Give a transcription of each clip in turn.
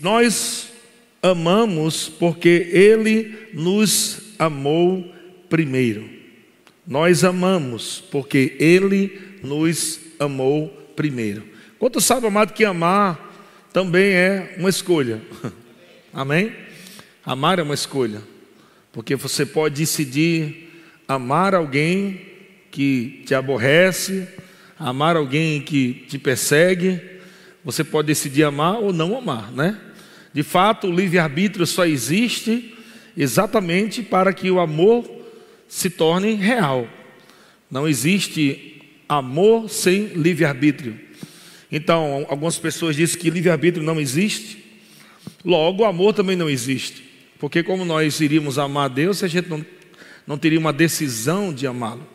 Nós amamos porque Ele nos amou primeiro. Nós amamos porque Ele nos amou primeiro. Quanto sabe, amado, que amar também é uma escolha. Amém? Amar é uma escolha. Porque você pode decidir amar alguém que te aborrece, amar alguém que te persegue. Você pode decidir amar ou não amar, né? De fato, o livre-arbítrio só existe exatamente para que o amor se torne real. Não existe amor sem livre-arbítrio. Então, algumas pessoas dizem que livre-arbítrio não existe, logo o amor também não existe. Porque como nós iríamos amar a Deus se a gente não, não teria uma decisão de amá-lo?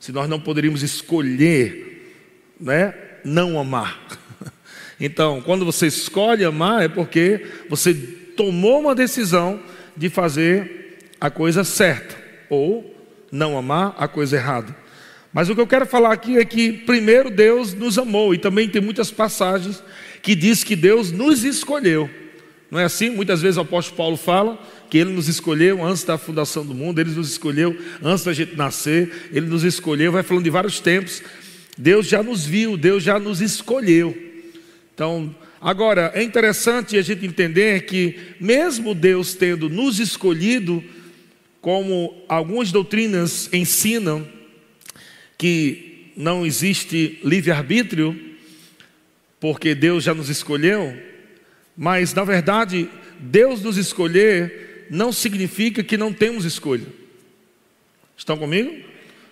Se nós não poderíamos escolher, né, não amar. Então, quando você escolhe amar é porque você tomou uma decisão de fazer a coisa certa ou não amar a coisa errada. Mas o que eu quero falar aqui é que primeiro Deus nos amou e também tem muitas passagens que diz que Deus nos escolheu. Não é assim? Muitas vezes o apóstolo Paulo fala que ele nos escolheu antes da fundação do mundo, ele nos escolheu antes da gente nascer, ele nos escolheu, vai falando de vários tempos. Deus já nos viu, Deus já nos escolheu. Então, agora é interessante a gente entender que mesmo Deus tendo nos escolhido, como algumas doutrinas ensinam que não existe livre-arbítrio, porque Deus já nos escolheu, mas na verdade, Deus nos escolher não significa que não temos escolha. Estão comigo?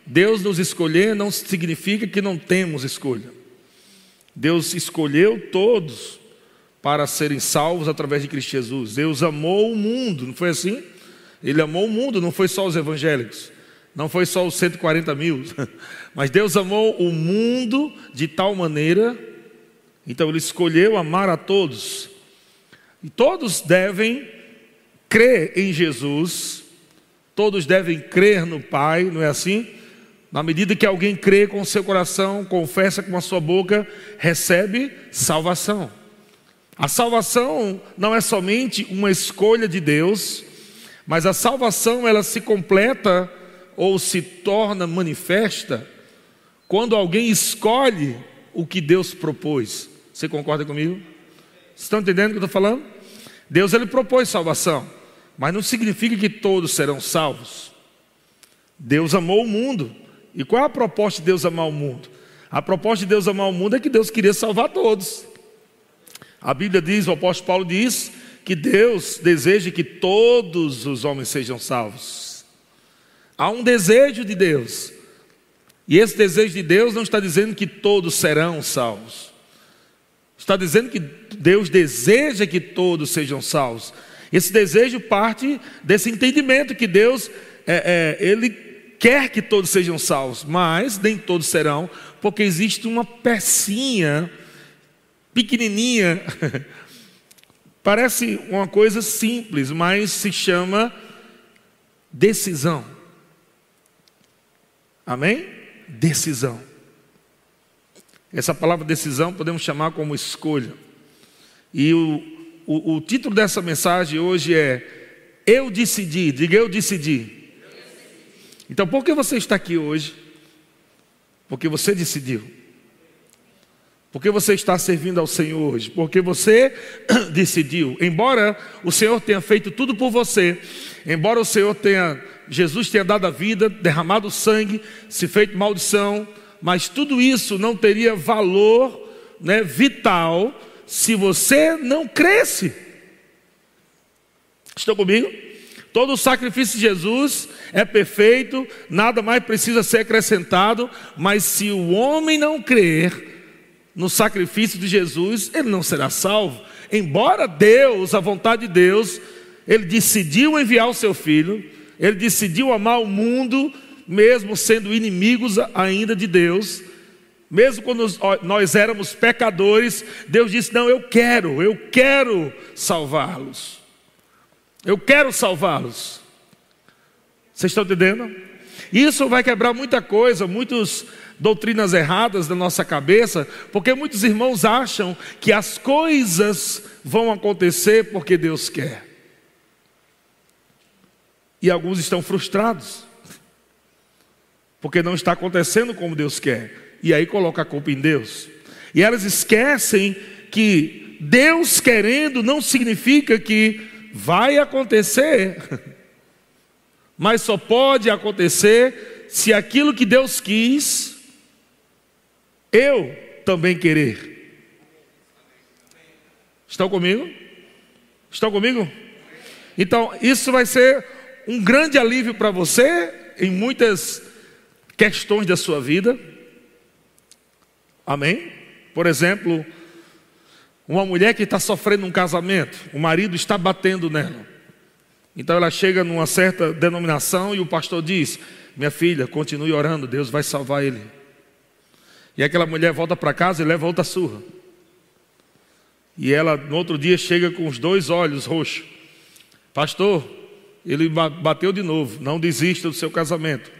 Deus nos escolher não significa que não temos escolha. Deus escolheu todos para serem salvos através de Cristo Jesus. Deus amou o mundo, não foi assim? Ele amou o mundo, não foi só os evangélicos, não foi só os 140 mil, mas Deus amou o mundo de tal maneira, então Ele escolheu amar a todos, e todos devem crer em Jesus, todos devem crer no Pai, não é assim? Na medida que alguém crê com o seu coração, confessa com a sua boca, recebe salvação. A salvação não é somente uma escolha de Deus, mas a salvação ela se completa ou se torna manifesta quando alguém escolhe o que Deus propôs. Você concorda comigo? Estão entendendo o que eu estou falando? Deus ele propôs salvação, mas não significa que todos serão salvos. Deus amou o mundo. E qual é a proposta de Deus amar o mundo? A proposta de Deus amar o mundo é que Deus queria salvar todos. A Bíblia diz, o apóstolo Paulo diz, que Deus deseja que todos os homens sejam salvos. Há um desejo de Deus. E esse desejo de Deus não está dizendo que todos serão salvos. Está dizendo que Deus deseja que todos sejam salvos. Esse desejo parte desse entendimento que Deus, é, é, Ele quer que todos sejam salvos, mas nem todos serão, porque existe uma pecinha pequenininha Parece uma coisa simples, mas se chama decisão. Amém? Decisão. Essa palavra decisão podemos chamar como escolha. E o, o, o título dessa mensagem hoje é Eu decidi. Diga eu decidi. Então, por que você está aqui hoje? Porque você decidiu. Porque você está servindo ao Senhor hoje? Porque você decidiu. Embora o Senhor tenha feito tudo por você, embora o Senhor tenha, Jesus tenha dado a vida, derramado sangue, se feito maldição, mas tudo isso não teria valor né, vital se você não cresce. Estão comigo? Todo o sacrifício de Jesus é perfeito, nada mais precisa ser acrescentado, mas se o homem não crer, no sacrifício de Jesus, ele não será salvo. Embora Deus, a vontade de Deus, ele decidiu enviar o seu filho, ele decidiu amar o mundo, mesmo sendo inimigos ainda de Deus, mesmo quando nós éramos pecadores, Deus disse: Não, eu quero, eu quero salvá-los. Eu quero salvá-los. Vocês estão entendendo? Isso vai quebrar muita coisa, muitos doutrinas erradas da nossa cabeça, porque muitos irmãos acham que as coisas vão acontecer porque Deus quer. E alguns estão frustrados, porque não está acontecendo como Deus quer, e aí coloca a culpa em Deus. E elas esquecem que Deus querendo não significa que vai acontecer, mas só pode acontecer se aquilo que Deus quis eu também querer. Estão comigo? Estão comigo? Então, isso vai ser um grande alívio para você em muitas questões da sua vida. Amém? Por exemplo, uma mulher que está sofrendo um casamento, o marido está batendo nela. Então ela chega numa certa denominação e o pastor diz: Minha filha, continue orando, Deus vai salvar ele. E aquela mulher volta para casa e leva outra surra. E ela, no outro dia, chega com os dois olhos roxos. Pastor, ele bateu de novo. Não desista do seu casamento.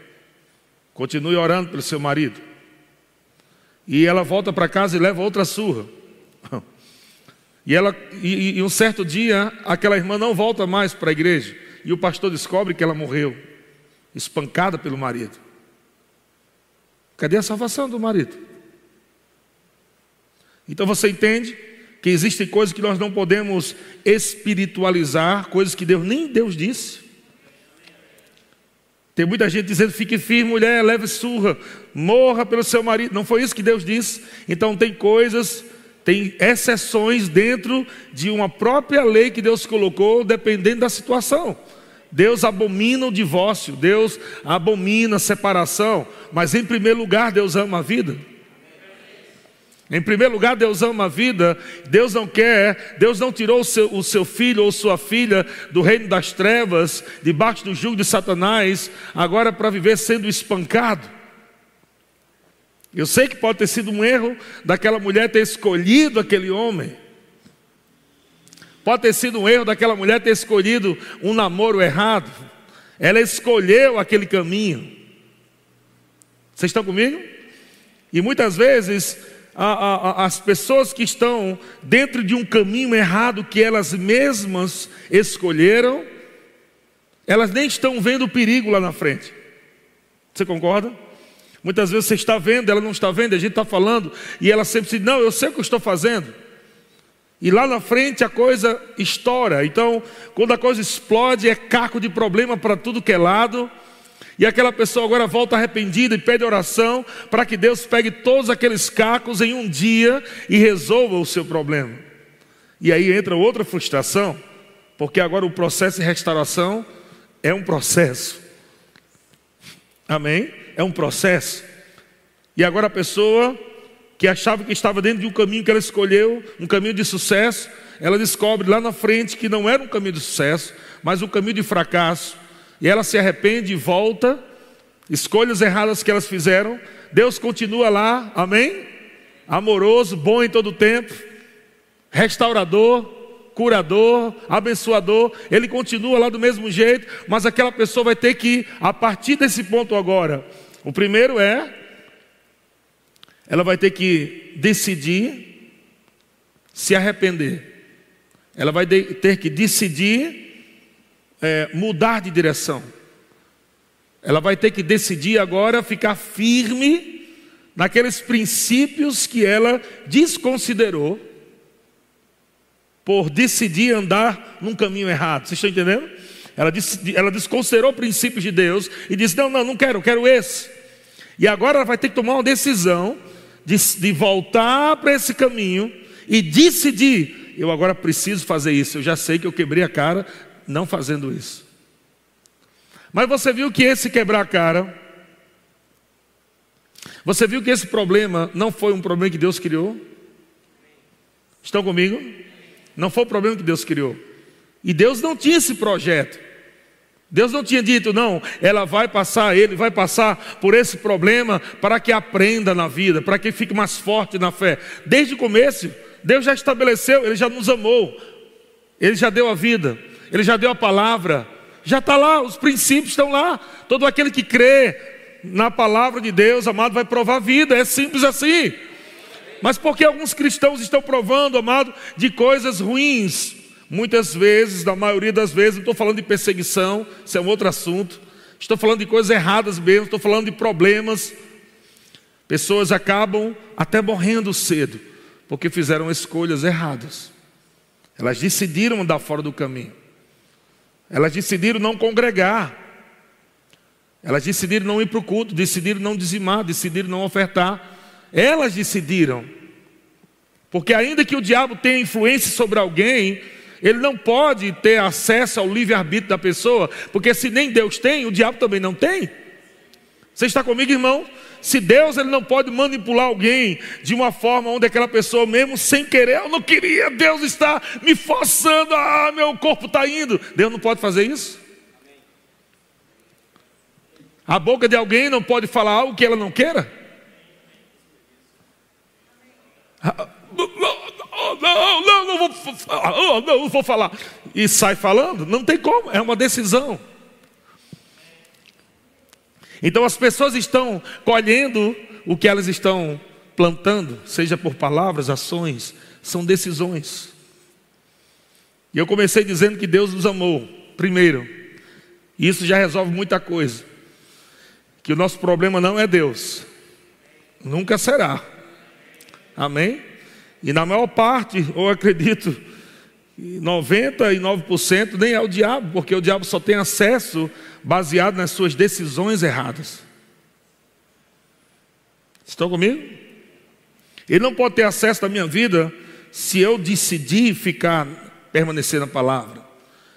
Continue orando pelo seu marido. E ela volta para casa e leva outra surra. E, ela, e, e um certo dia, aquela irmã não volta mais para a igreja. E o pastor descobre que ela morreu, espancada pelo marido. Cadê a salvação do marido? Então você entende que existem coisas que nós não podemos espiritualizar, coisas que Deus nem Deus disse. Tem muita gente dizendo: fique firme, mulher, leve surra, morra pelo seu marido. Não foi isso que Deus disse. Então tem coisas, tem exceções dentro de uma própria lei que Deus colocou, dependendo da situação. Deus abomina o divórcio, Deus abomina a separação, mas em primeiro lugar, Deus ama a vida. Em primeiro lugar, Deus ama a vida, Deus não quer, Deus não tirou o seu, o seu, filho ou sua filha do reino das trevas, debaixo do jugo de Satanás, agora para viver sendo espancado. Eu sei que pode ter sido um erro daquela mulher ter escolhido aquele homem, pode ter sido um erro daquela mulher ter escolhido um namoro errado, ela escolheu aquele caminho. Vocês estão comigo? E muitas vezes a, a, as pessoas que estão dentro de um caminho errado que elas mesmas escolheram, elas nem estão vendo o perigo lá na frente. Você concorda? Muitas vezes você está vendo, ela não está vendo, a gente está falando, e ela sempre diz: Não, eu sei o que eu estou fazendo. E lá na frente a coisa estoura. Então, quando a coisa explode, é caco de problema para tudo que é lado. E aquela pessoa agora volta arrependida e pede oração para que Deus pegue todos aqueles cacos em um dia e resolva o seu problema. E aí entra outra frustração, porque agora o processo de restauração é um processo. Amém? É um processo. E agora a pessoa que achava que estava dentro de um caminho que ela escolheu, um caminho de sucesso, ela descobre lá na frente que não era um caminho de sucesso, mas um caminho de fracasso. E ela se arrepende e volta, escolhas erradas que elas fizeram, Deus continua lá, amém? Amoroso, bom em todo tempo, restaurador, curador, abençoador, ele continua lá do mesmo jeito, mas aquela pessoa vai ter que, a partir desse ponto agora, o primeiro é, ela vai ter que decidir se arrepender, ela vai ter que decidir é, mudar de direção. Ela vai ter que decidir agora ficar firme naqueles princípios que ela desconsiderou por decidir andar num caminho errado. Vocês estão entendendo? Ela, disse, ela desconsiderou princípios de Deus e disse: Não, não, não quero, quero esse. E agora ela vai ter que tomar uma decisão de, de voltar para esse caminho e decidir: Eu agora preciso fazer isso. Eu já sei que eu quebrei a cara não fazendo isso. Mas você viu que esse quebrar a cara, você viu que esse problema não foi um problema que Deus criou? Estão comigo? Não foi o problema que Deus criou. E Deus não tinha esse projeto. Deus não tinha dito, não, ela vai passar, ele vai passar por esse problema para que aprenda na vida, para que fique mais forte na fé. Desde o começo, Deus já estabeleceu, ele já nos amou, ele já deu a vida. Ele já deu a palavra, já está lá, os princípios estão lá. Todo aquele que crê na palavra de Deus, amado, vai provar vida, é simples assim. Mas porque alguns cristãos estão provando, amado, de coisas ruins, muitas vezes, na maioria das vezes, não estou falando de perseguição, isso é um outro assunto, estou falando de coisas erradas mesmo, estou falando de problemas. Pessoas acabam até morrendo cedo, porque fizeram escolhas erradas. Elas decidiram andar fora do caminho. Elas decidiram não congregar. Elas decidiram não ir para o culto, decidiram não dizimar, decidiram não ofertar. Elas decidiram. Porque ainda que o diabo tenha influência sobre alguém, ele não pode ter acesso ao livre-arbítrio da pessoa, porque se nem Deus tem, o diabo também não tem. Você está comigo, irmão? Se Deus ele não pode manipular alguém de uma forma onde aquela pessoa, mesmo sem querer, eu não queria, Deus está me forçando, ah, meu corpo está indo. Deus não pode fazer isso? A boca de alguém não pode falar algo que ela não queira? Não, não, não vou, não, não vou falar. E sai falando, não tem como, é uma decisão. Então as pessoas estão colhendo o que elas estão plantando, seja por palavras, ações, são decisões. E eu comecei dizendo que Deus nos amou, primeiro, isso já resolve muita coisa. Que o nosso problema não é Deus, nunca será. Amém? E na maior parte, eu acredito, 99% nem é o diabo, porque o diabo só tem acesso baseado nas suas decisões erradas. Estão comigo? Ele não pode ter acesso à minha vida se eu decidir ficar, permanecer na palavra.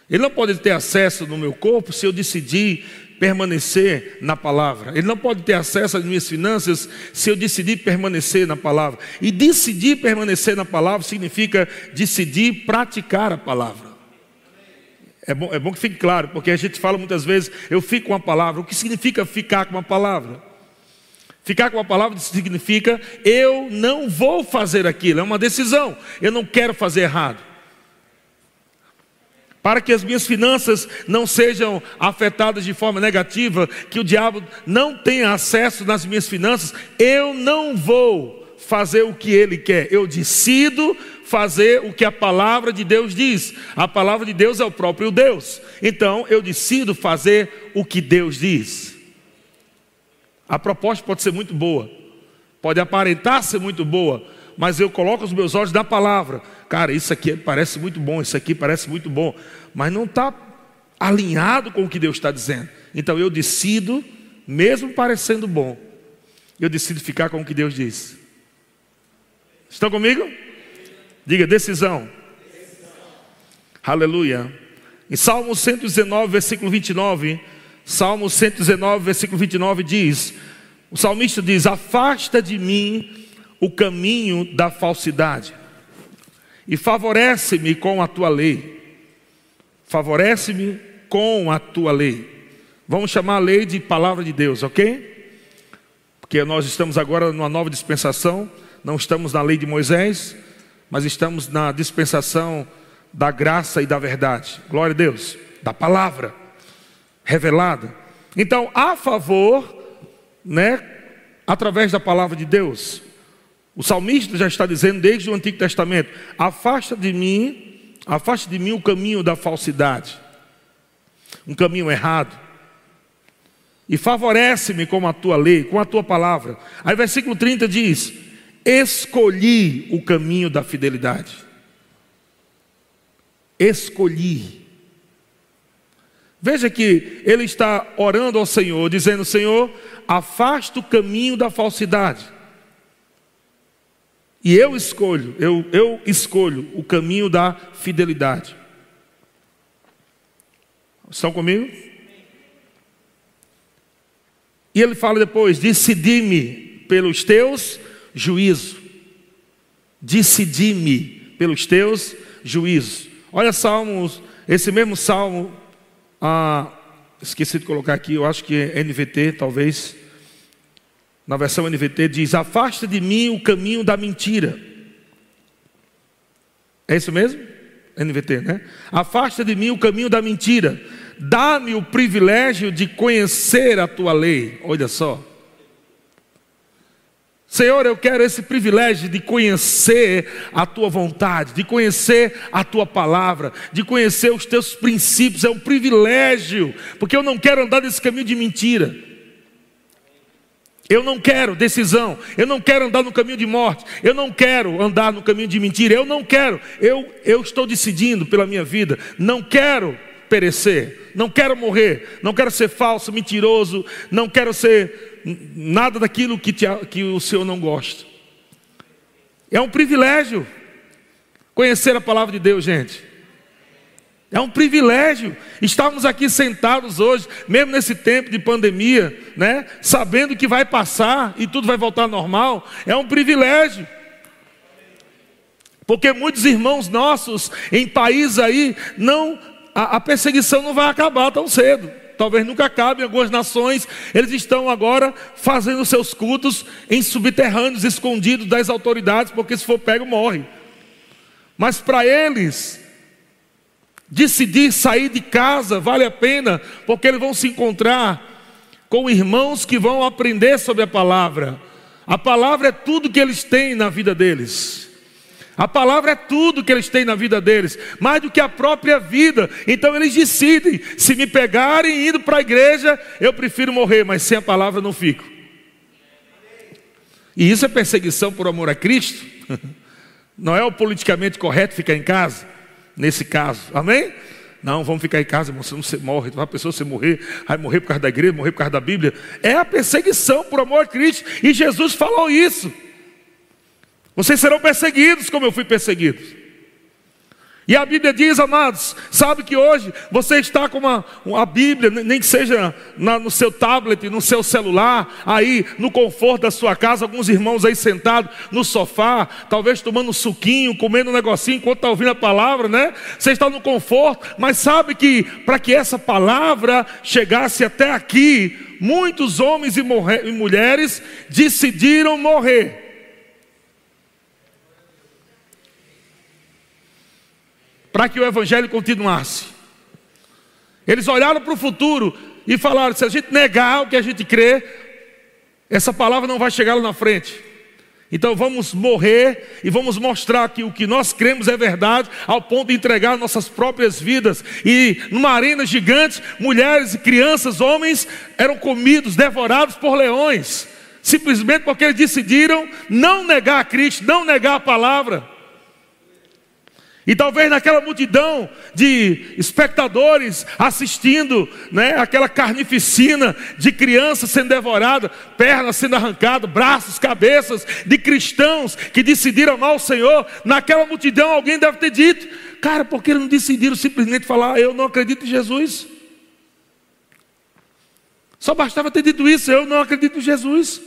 Ele não pode ter acesso no meu corpo se eu decidir permanecer na palavra. Ele não pode ter acesso às minhas finanças se eu decidir permanecer na palavra. E decidir permanecer na palavra significa decidir praticar a palavra. É bom, é bom que fique claro, porque a gente fala muitas vezes, eu fico com a palavra. O que significa ficar com a palavra? Ficar com a palavra significa eu não vou fazer aquilo, é uma decisão. Eu não quero fazer errado para que as minhas finanças não sejam afetadas de forma negativa, que o diabo não tenha acesso nas minhas finanças, eu não vou fazer o que ele quer, eu decido fazer o que a palavra de Deus diz. A palavra de Deus é o próprio Deus, então eu decido fazer o que Deus diz. A proposta pode ser muito boa, pode aparentar ser muito boa, mas eu coloco os meus olhos na palavra cara, isso aqui parece muito bom, isso aqui parece muito bom, mas não está alinhado com o que Deus está dizendo. Então eu decido, mesmo parecendo bom, eu decido ficar com o que Deus diz. Estão comigo? Diga decisão. Aleluia. Em Salmo 119, versículo 29, Salmo 119, versículo 29 diz: o salmista diz: Afasta de mim o caminho da falsidade e favorece-me com a tua lei. Favorece-me com a tua lei. Vamos chamar a lei de palavra de Deus, ok? Porque nós estamos agora numa nova dispensação, não estamos na lei de Moisés, mas estamos na dispensação da graça e da verdade. Glória a Deus, da palavra revelada. Então, a favor, né, através da palavra de Deus, o salmista já está dizendo desde o Antigo Testamento: afasta de mim, afasta de mim o caminho da falsidade, um caminho errado, e favorece-me com a tua lei, com a tua palavra. Aí, versículo 30 diz: Escolhi o caminho da fidelidade. Escolhi. Veja que ele está orando ao Senhor, dizendo: Senhor, afasta o caminho da falsidade e eu escolho, eu, eu escolho o caminho da fidelidade. Estão comigo? E ele fala depois: decidi-me pelos teus juízos. Decidi-me pelos teus juízos. Olha Salmos, esse mesmo salmo, ah, esqueci de colocar aqui, eu acho que é NVT, talvez na versão NVT diz: Afasta de mim o caminho da mentira. É isso mesmo? NVT, né? Afasta de mim o caminho da mentira. dá-me o privilégio de conhecer a tua lei. Olha só. Senhor, eu quero esse privilégio de conhecer a tua vontade, de conhecer a tua palavra, de conhecer os teus princípios. É um privilégio, porque eu não quero andar nesse caminho de mentira. Eu não quero decisão, eu não quero andar no caminho de morte, eu não quero andar no caminho de mentira, eu não quero, eu, eu estou decidindo pela minha vida, não quero perecer, não quero morrer, não quero ser falso, mentiroso, não quero ser nada daquilo que, te, que o Senhor não gosta. É um privilégio conhecer a palavra de Deus, gente. É um privilégio estarmos aqui sentados hoje, mesmo nesse tempo de pandemia, né? Sabendo que vai passar e tudo vai voltar normal. É um privilégio. Porque muitos irmãos nossos em países aí não a, a perseguição não vai acabar tão cedo. Talvez nunca acabe em algumas nações. Eles estão agora fazendo seus cultos em subterrâneos, escondidos das autoridades, porque se for pego morre. Mas para eles decidir sair de casa vale a pena, porque eles vão se encontrar com irmãos que vão aprender sobre a palavra. A palavra é tudo que eles têm na vida deles. A palavra é tudo que eles têm na vida deles, mais do que a própria vida. Então eles decidem: se me pegarem indo para a igreja, eu prefiro morrer, mas sem a palavra não fico. E isso é perseguição por amor a Cristo? Não é o politicamente correto ficar em casa? Nesse caso. Amém? Não, vamos ficar em casa, irmão, senão você morre. A pessoa você morrer, vai morrer por causa da igreja, morrer por causa da Bíblia. É a perseguição por amor a Cristo. E Jesus falou isso. Vocês serão perseguidos como eu fui perseguido. E a Bíblia diz, amados, sabe que hoje você está com uma, a Bíblia, nem que seja na, no seu tablet, no seu celular, aí no conforto da sua casa, alguns irmãos aí sentados no sofá, talvez tomando um suquinho, comendo um negocinho enquanto está ouvindo a palavra, né? Você está no conforto, mas sabe que para que essa palavra chegasse até aqui, muitos homens e, e mulheres decidiram morrer para que o evangelho continuasse. Eles olharam para o futuro e falaram: se a gente negar o que a gente crê, essa palavra não vai chegar lá na frente. Então vamos morrer e vamos mostrar que o que nós cremos é verdade, ao ponto de entregar nossas próprias vidas. E numa arena gigante, mulheres, crianças, homens eram comidos, devorados por leões, simplesmente porque eles decidiram não negar a Cristo, não negar a palavra. E talvez naquela multidão de espectadores assistindo, né, aquela carnificina de crianças sendo devorada, pernas sendo arrancadas, braços, cabeças de cristãos que decidiram amar o Senhor, naquela multidão alguém deve ter dito: "Cara, por que não decidiram simplesmente falar, eu não acredito em Jesus?" Só bastava ter dito isso, eu não acredito em Jesus.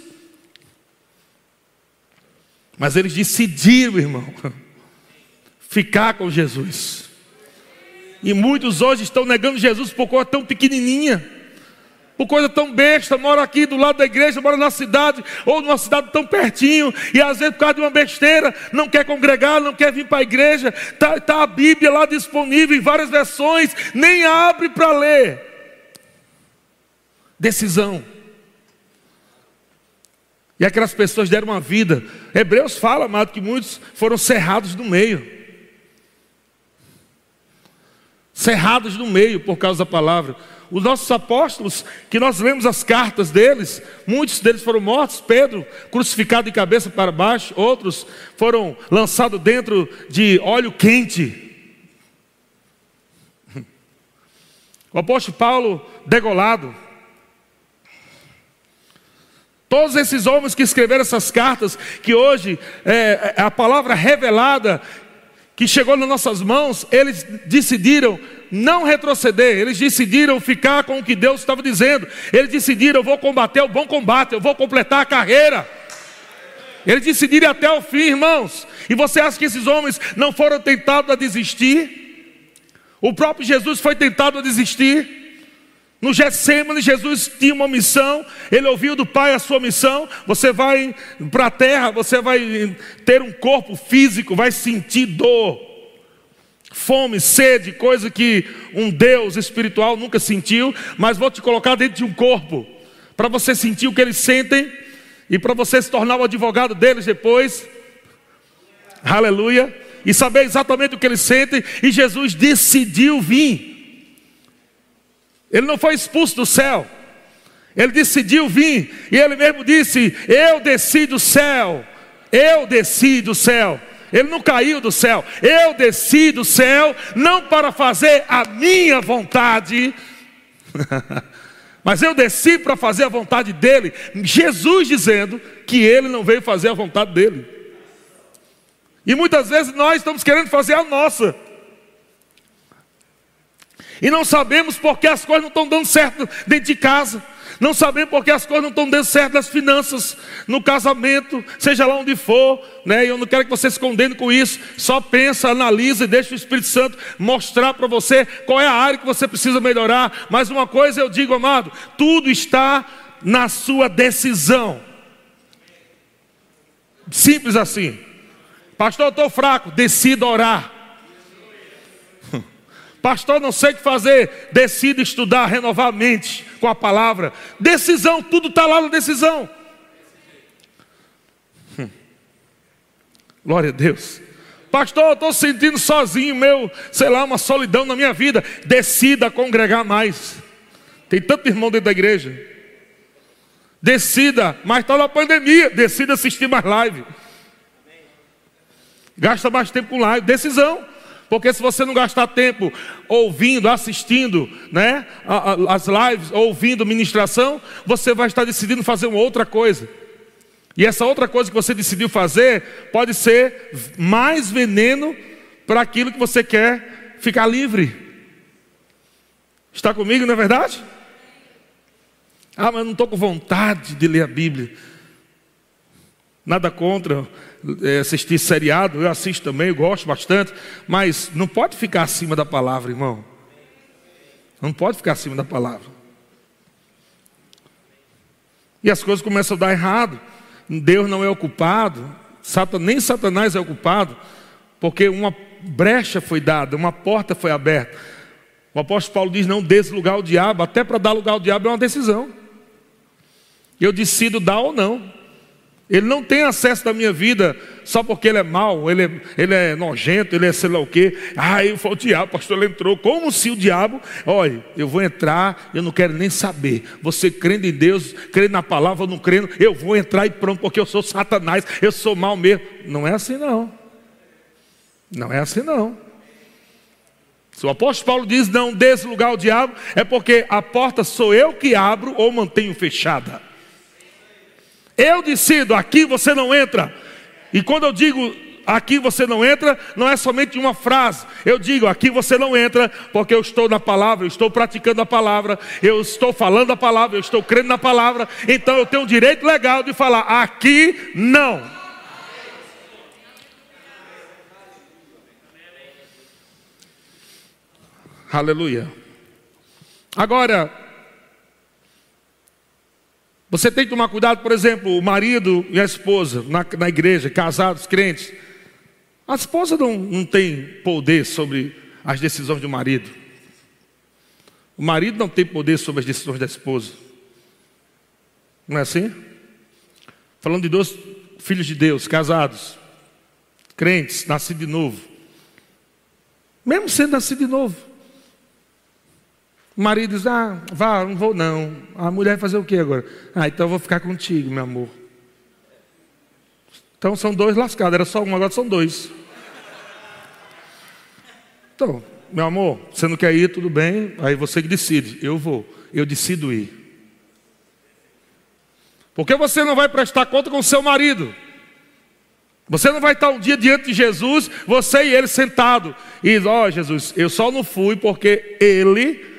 Mas eles decidiram, irmão ficar com Jesus. E muitos hoje estão negando Jesus por coisa tão pequenininha, por coisa tão besta, mora aqui do lado da igreja, mora na cidade, ou numa cidade tão pertinho, e às vezes por causa de uma besteira, não quer congregar, não quer vir para a igreja, está tá a Bíblia lá disponível em várias versões, nem abre para ler. Decisão. E aquelas pessoas deram uma vida. Hebreus fala, amado, que muitos foram cerrados no meio cerrados no meio por causa da palavra. Os nossos apóstolos, que nós lemos as cartas deles, muitos deles foram mortos, Pedro crucificado de cabeça para baixo, outros foram lançados dentro de óleo quente. O apóstolo Paulo degolado. Todos esses homens que escreveram essas cartas, que hoje é, é a palavra revelada que chegou nas nossas mãos, eles decidiram não retroceder, eles decidiram ficar com o que Deus estava dizendo, eles decidiram: eu vou combater o bom combate, eu vou completar a carreira. Eles decidiram até o fim, irmãos. E você acha que esses homens não foram tentados a desistir? O próprio Jesus foi tentado a desistir. No Getsemane, Jesus tinha uma missão, ele ouviu do Pai a sua missão. Você vai para a terra, você vai ter um corpo físico, vai sentir dor. fome, sede, coisa que um Deus espiritual nunca sentiu, mas vou te colocar dentro de um corpo, para você sentir o que eles sentem e para você se tornar o advogado deles depois. Aleluia. E saber exatamente o que eles sentem, e Jesus decidiu vir. Ele não foi expulso do céu. Ele decidiu vir, e ele mesmo disse: Eu desci do céu, eu desci do céu. Ele não caiu do céu, eu desci do céu, não para fazer a minha vontade, mas eu desci para fazer a vontade dele. Jesus dizendo que ele não veio fazer a vontade dele. E muitas vezes nós estamos querendo fazer a nossa. E não sabemos porque as coisas não estão dando certo dentro de casa. Não sabemos porque as coisas não estão dando certo nas finanças, no casamento, seja lá onde for, né? Eu não quero que você se condene com isso. Só pensa, analisa e deixa o Espírito Santo mostrar para você qual é a área que você precisa melhorar. Mas uma coisa eu digo, amado, tudo está na sua decisão. Simples assim. Pastor, eu estou fraco, decida orar. Pastor, não sei o que fazer. Decida estudar, renovar a mente com a palavra. Decisão, tudo está lá na decisão. Hum. Glória a Deus. Pastor, eu estou sentindo sozinho, meu, sei lá, uma solidão na minha vida. Decida congregar mais. Tem tanto irmão dentro da igreja. Decida, mas está na pandemia. Decida assistir mais live. Gasta mais tempo com live. Decisão. Porque se você não gastar tempo ouvindo, assistindo, né, as lives, ouvindo ministração, você vai estar decidindo fazer uma outra coisa. E essa outra coisa que você decidiu fazer pode ser mais veneno para aquilo que você quer ficar livre. Está comigo, não é verdade? Ah, mas não estou com vontade de ler a Bíblia. Nada contra é, assistir seriado, eu assisto também, eu gosto bastante, mas não pode ficar acima da palavra, irmão. Não pode ficar acima da palavra. E as coisas começam a dar errado. Deus não é ocupado, nem Satanás é ocupado, porque uma brecha foi dada, uma porta foi aberta. O apóstolo Paulo diz: não dê lugar ao diabo, até para dar lugar ao diabo é uma decisão. Eu decido dar ou não. Ele não tem acesso da minha vida só porque ele é mau, ele é, ele é nojento, ele é sei lá o quê. Ah, foi o diabo, o pastor ele entrou. Como se o diabo, olha, eu vou entrar, eu não quero nem saber. Você crendo em Deus, crendo na palavra não crendo, eu vou entrar e pronto, porque eu sou Satanás, eu sou mau mesmo. Não é assim não. Não é assim não. Se o apóstolo Paulo diz não desse lugar ao diabo, é porque a porta sou eu que abro ou mantenho fechada. Eu decido, aqui você não entra. E quando eu digo aqui você não entra, não é somente uma frase. Eu digo aqui você não entra, porque eu estou na palavra, eu estou praticando a palavra, eu estou falando a palavra, eu estou crendo na palavra. Então eu tenho o direito legal de falar aqui não. Aleluia. Agora, você tem que tomar cuidado, por exemplo, o marido e a esposa na, na igreja, casados, crentes. A esposa não, não tem poder sobre as decisões do marido. O marido não tem poder sobre as decisões da esposa. Não é assim? Falando de dois filhos de Deus, casados, crentes, nascidos de novo. Mesmo sendo nascido de novo. O marido diz: Ah, vá, não vou não. A mulher vai fazer o que agora? Ah, então eu vou ficar contigo, meu amor. Então são dois lascados, era só um, agora são dois. Então, meu amor, você não quer ir, tudo bem, aí você que decide. Eu vou, eu decido ir. Porque você não vai prestar conta com o seu marido. Você não vai estar um dia diante de Jesus, você e ele sentado. E, ó oh, Jesus, eu só não fui porque ele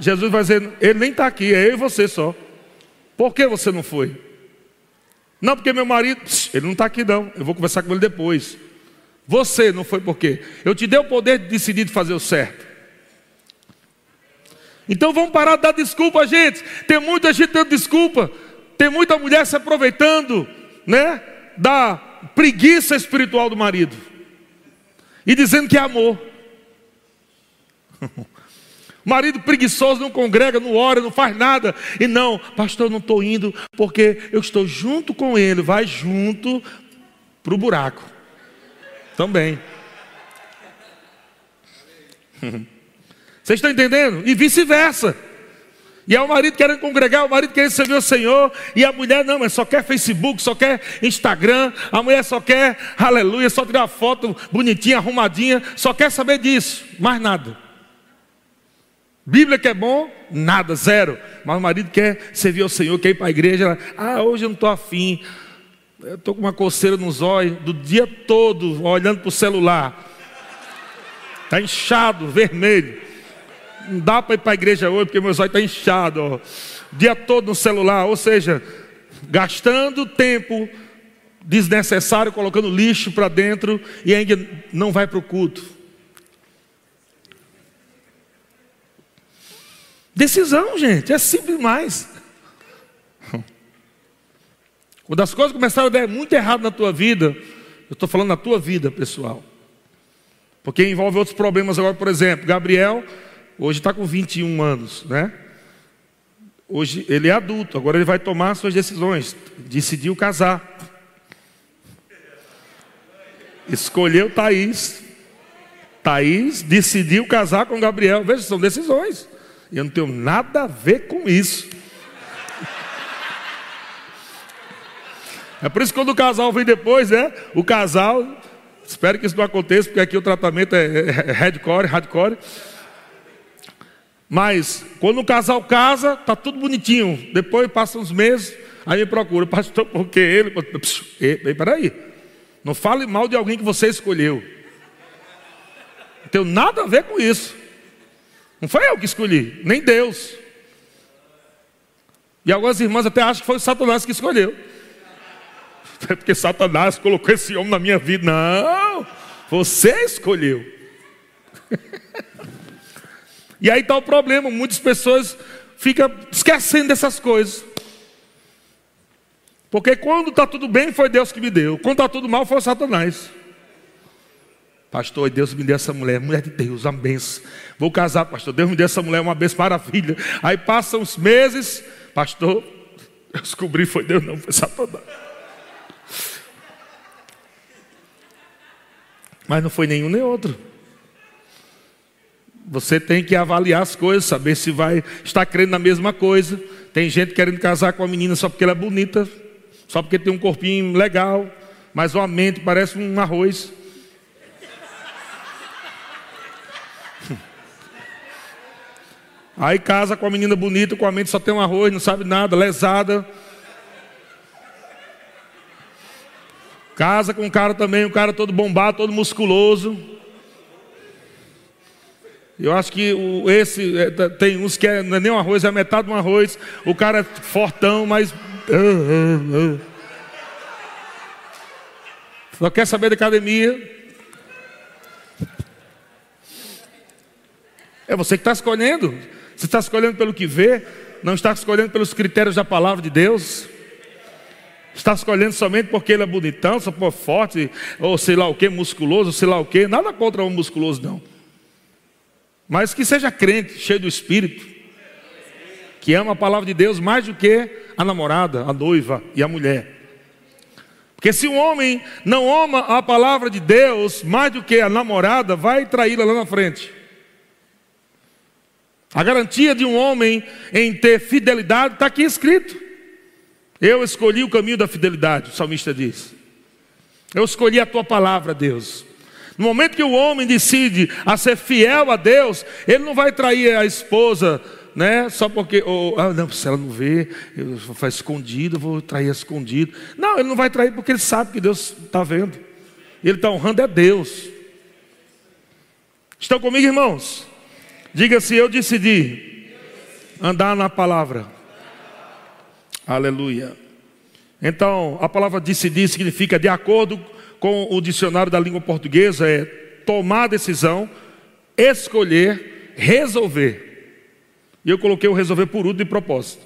Jesus vai dizer: Ele nem está aqui, é eu e você só. Por que você não foi? Não, porque meu marido, ele não está aqui não, eu vou conversar com ele depois. Você não foi por quê? Eu te dei o poder de decidir de fazer o certo. Então vamos parar de dar desculpa, gente. Tem muita gente dando desculpa. Tem muita mulher se aproveitando, né? Da preguiça espiritual do marido. E dizendo que é amor. Marido preguiçoso não congrega, não ora, não faz nada. E não, pastor, não estou indo porque eu estou junto com ele. Vai junto para o buraco. Também. Vocês estão entendendo? E vice-versa. E é o marido querendo congregar, o marido querendo servir o Senhor, e a mulher não, mas só quer Facebook, só quer Instagram, a mulher só quer, aleluia, só tirar foto bonitinha, arrumadinha, só quer saber disso, mais nada. Bíblia que é bom, nada, zero. Mas o marido quer servir ao Senhor, quer ir para a igreja, ah, hoje eu não estou afim, estou com uma coceira nos olhos, do dia todo olhando para o celular, está inchado, vermelho não dá para ir para a igreja hoje porque meus olhos estão inchados. O dia todo no celular, ou seja, gastando tempo desnecessário, colocando lixo para dentro e ainda não vai para o culto. Decisão, gente, é simples demais. Quando as coisas começaram a dar muito errado na tua vida, eu estou falando na tua vida, pessoal. Porque envolve outros problemas agora, por exemplo, Gabriel Hoje está com 21 anos, né? Hoje ele é adulto, agora ele vai tomar suas decisões. Decidiu casar. Escolheu Thaís. Thaís decidiu casar com Gabriel. Veja, são decisões. Eu não tenho nada a ver com isso. É por isso que quando o casal vem depois, né? O casal, espero que isso não aconteça, porque aqui o tratamento é, é, é hardcore, hardcore. Mas quando o casal casa, tá tudo bonitinho. Depois passa uns meses, aí me procura, pastor, porque ele. Ei, peraí. Não fale mal de alguém que você escolheu. Não tem nada a ver com isso. Não foi eu que escolhi, nem Deus. E algumas irmãs até acham que foi Satanás que escolheu. É porque Satanás colocou esse homem na minha vida. Não, você escolheu. E aí está o problema, muitas pessoas ficam esquecendo dessas coisas. Porque quando está tudo bem, foi Deus que me deu. Quando está tudo mal, foi Satanás. Pastor, Deus me deu essa mulher, mulher de Deus, uma benção. Vou casar, pastor. Deus me deu essa mulher, uma benção, maravilha. Aí passam os meses, pastor, eu descobri foi Deus, não, foi Satanás. Mas não foi nenhum nem outro. Você tem que avaliar as coisas, saber se vai estar crendo na mesma coisa. Tem gente querendo casar com a menina só porque ela é bonita, só porque tem um corpinho legal, mas uma mente parece um arroz. Aí casa com a menina bonita, com a mente só tem um arroz, não sabe nada, lesada. Casa com um cara também, um cara todo bombado, todo musculoso. Eu acho que o, esse é, tá, tem uns que é, não é nem um arroz, é metade de um arroz. O cara é fortão, mas. Só quer saber da academia. É você que está escolhendo. Você está escolhendo pelo que vê, não está escolhendo pelos critérios da palavra de Deus. Está escolhendo somente porque ele é bonitão, só por forte, ou sei lá o que, musculoso, sei lá o que. Nada contra um musculoso, não. Mas que seja crente, cheio do Espírito, que ama a palavra de Deus mais do que a namorada, a noiva e a mulher. Porque se um homem não ama a palavra de Deus mais do que a namorada, vai traí-la lá na frente. A garantia de um homem em ter fidelidade está aqui escrito. Eu escolhi o caminho da fidelidade, o salmista diz. Eu escolhi a tua palavra, Deus. No momento que o homem decide a ser fiel a Deus, ele não vai trair a esposa, né? Só porque, ah, não, se ela não vê, eu faço escondido, eu vou trair escondido. Não, ele não vai trair porque ele sabe que Deus está vendo. Ele está honrando a Deus. Estão comigo, irmãos? Diga se eu decidi andar na palavra. Aleluia. Então, a palavra decidir significa de acordo com com o dicionário da língua portuguesa é tomar decisão, escolher, resolver. E eu coloquei o resolver por último de propósito.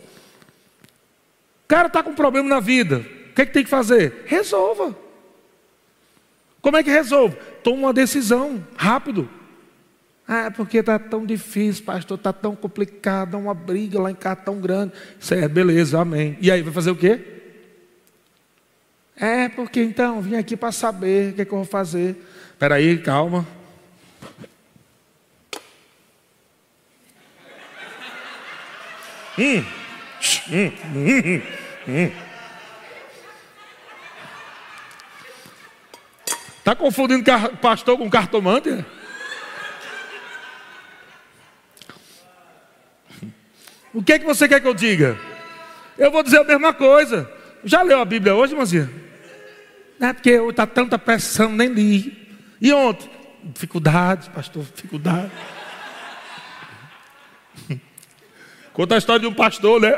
O cara está com um problema na vida. O que, é que tem que fazer? Resolva. Como é que resolve? Toma uma decisão, rápido. Ah, é porque está tão difícil, pastor, está tão complicado, uma briga lá em casa tão grande. Isso é, beleza, amém. E aí, vai fazer o quê? É, porque então, vim aqui para saber o que, é que eu vou fazer. Espera aí, calma. Hum. Hum. Hum. Hum. Está confundindo pastor com cartomante? O que é que você quer que eu diga? Eu vou dizer a mesma coisa. Já leu a Bíblia hoje, irmãzinha? Não é porque está tanta pressão, nem li. E ontem? Dificuldade, pastor, dificuldade. Conta a história de um pastor, né?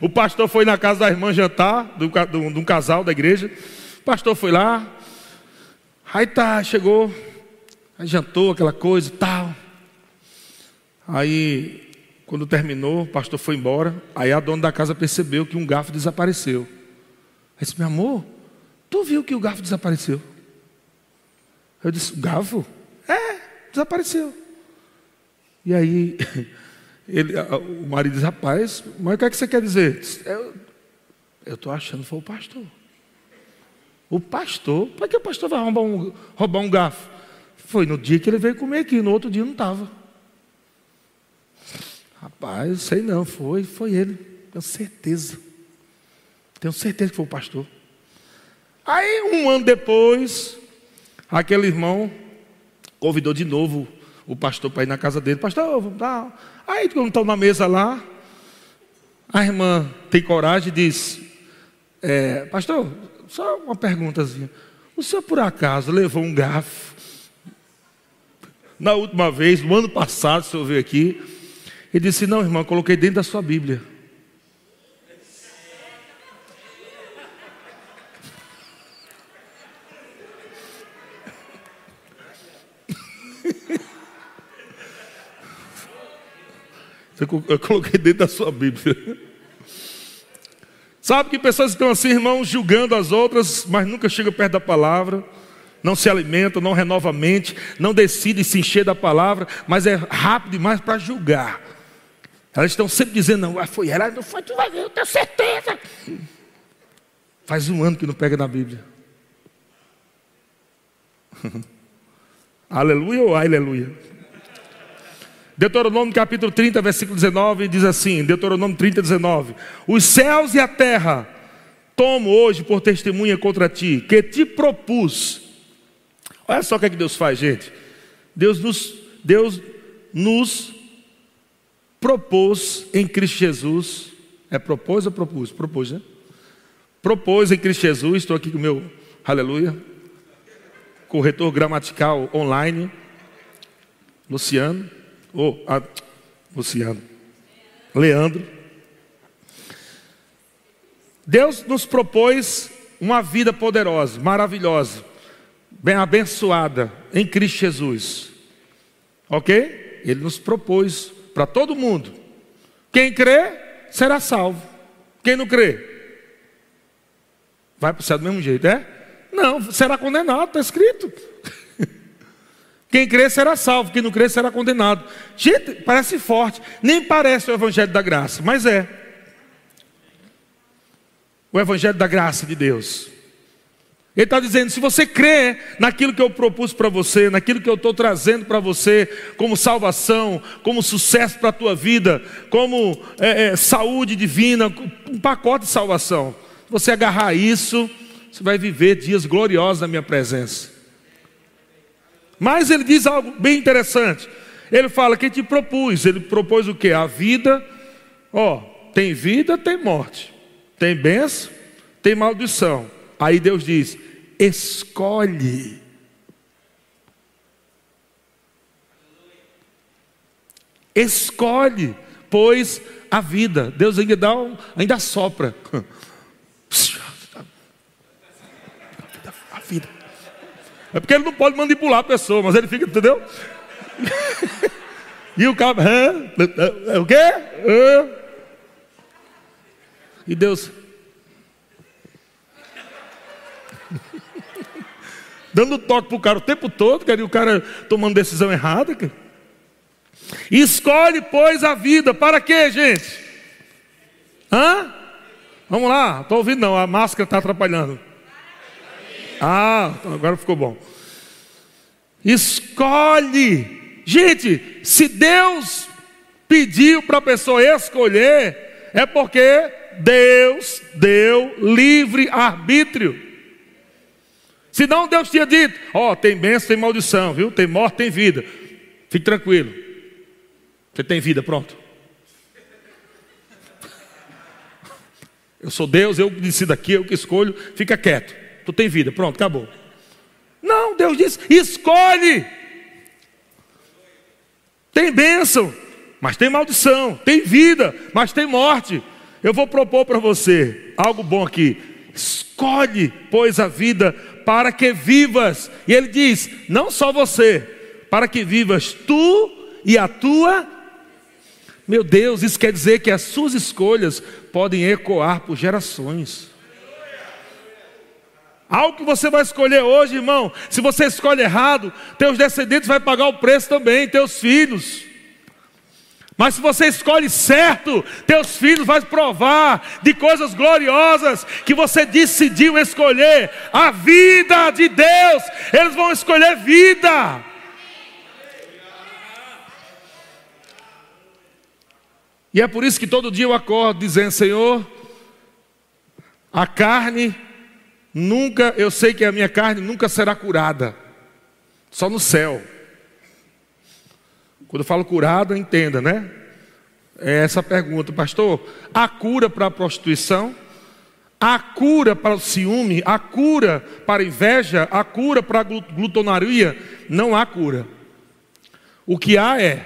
O pastor foi na casa da irmã jantar, de um casal da igreja. O pastor foi lá. Aí tá, chegou. Aí jantou aquela coisa e tal. Aí quando terminou, o pastor foi embora. Aí a dona da casa percebeu que um garfo desapareceu. Aí disse: Meu amor, tu viu que o garfo desapareceu? Eu disse: Garfo? É, desapareceu. E aí, ele, o marido disse: Rapaz, mas o que, é que você quer dizer? Eu estou achando que foi o pastor. O pastor? Para que o pastor vai roubar um, roubar um garfo? Foi no dia que ele veio comer aqui, no outro dia não estava. Rapaz, sei não, foi, foi ele. Tenho certeza. Tenho certeza que foi o pastor. Aí, um ano depois, aquele irmão convidou de novo o pastor para ir na casa dele. Pastor, vamos lá. Aí, quando estão na mesa lá, a irmã tem coragem e diz: é, Pastor, só uma perguntazinha. O senhor por acaso levou um garfo? Na última vez, no ano passado, o senhor veio aqui, ele disse: Não, irmão, coloquei dentro da sua Bíblia. Eu coloquei dentro da sua Bíblia. Sabe que pessoas estão assim, irmãos, julgando as outras, mas nunca chegam perto da palavra, não se alimentam, não renovam a mente, não decidem se encher da palavra, mas é rápido demais para julgar. Elas estão sempre dizendo, não, foi ela, não foi, tu vai ver, eu tenho certeza. Faz um ano que não pega na Bíblia. aleluia ou aleluia? Deuteronômio capítulo 30, versículo 19, diz assim: Deuteronômio 30, 19: Os céus e a terra tomo hoje por testemunha contra ti, que te propus. Olha só o que, é que Deus faz, gente. Deus nos, Deus nos propôs em Cristo Jesus. É propôs ou propôs? Propôs, né? Propôs em Cristo Jesus. Estou aqui com o meu, aleluia, corretor gramatical online, Luciano. Ou, oh, Luciano. Leandro. Deus nos propôs uma vida poderosa, maravilhosa, bem abençoada em Cristo Jesus. Ok? Ele nos propôs para todo mundo. Quem crê será salvo. Quem não crê vai para o céu do mesmo jeito, é? Não, será condenado, está escrito. Quem crê será salvo, quem não crê será condenado. Gente, parece forte, nem parece o Evangelho da Graça, mas é. O Evangelho da Graça de Deus. Ele está dizendo: se você crê naquilo que eu propus para você, naquilo que eu estou trazendo para você, como salvação, como sucesso para a tua vida, como é, é, saúde divina, um pacote de salvação, você agarrar isso, você vai viver dias gloriosos na minha presença. Mas ele diz algo bem interessante. Ele fala que te propus, ele propôs o que? A vida, ó, tem vida, tem morte, tem bênção, tem maldição. Aí Deus diz: escolhe. Escolhe, pois a vida. Deus ainda dá um, ainda sopra. A vida. É porque ele não pode manipular a pessoa, mas ele fica, entendeu? e o cabo, é o quê? E Deus, dando toque para o cara o tempo todo, cara, e o cara tomando decisão errada. Cara. Escolhe, pois, a vida. Para quê, gente? Hã? Vamos lá. Estou ouvindo não, a máscara está atrapalhando. Ah, agora ficou bom. Escolhe. Gente, se Deus pediu para a pessoa escolher, é porque Deus deu livre arbítrio. Senão Deus tinha dito: Ó, oh, tem bênção, tem maldição, viu? Tem morte, tem vida. Fique tranquilo. Você tem vida, pronto. Eu sou Deus, eu decido aqui, eu que escolho, fica quieto. Tu tem vida, pronto, acabou. Não, Deus disse: escolhe. Tem bênção, mas tem maldição. Tem vida, mas tem morte. Eu vou propor para você algo bom aqui. Escolhe, pois, a vida para que vivas. E ele diz: não só você, para que vivas tu e a tua. Meu Deus, isso quer dizer que as suas escolhas podem ecoar por gerações. Algo que você vai escolher hoje, irmão, se você escolhe errado, teus descendentes vão pagar o preço também, teus filhos. Mas se você escolhe certo, teus filhos vão provar de coisas gloriosas que você decidiu escolher. A vida de Deus, eles vão escolher vida. E é por isso que todo dia eu acordo dizendo: Senhor, a carne nunca, eu sei que a minha carne nunca será curada, só no céu. Quando eu falo curado, entenda, né? É essa pergunta, pastor. Há cura para a prostituição? Há cura para o ciúme? Há cura para a inveja? Há cura para a glutonaria? Não há cura. O que há é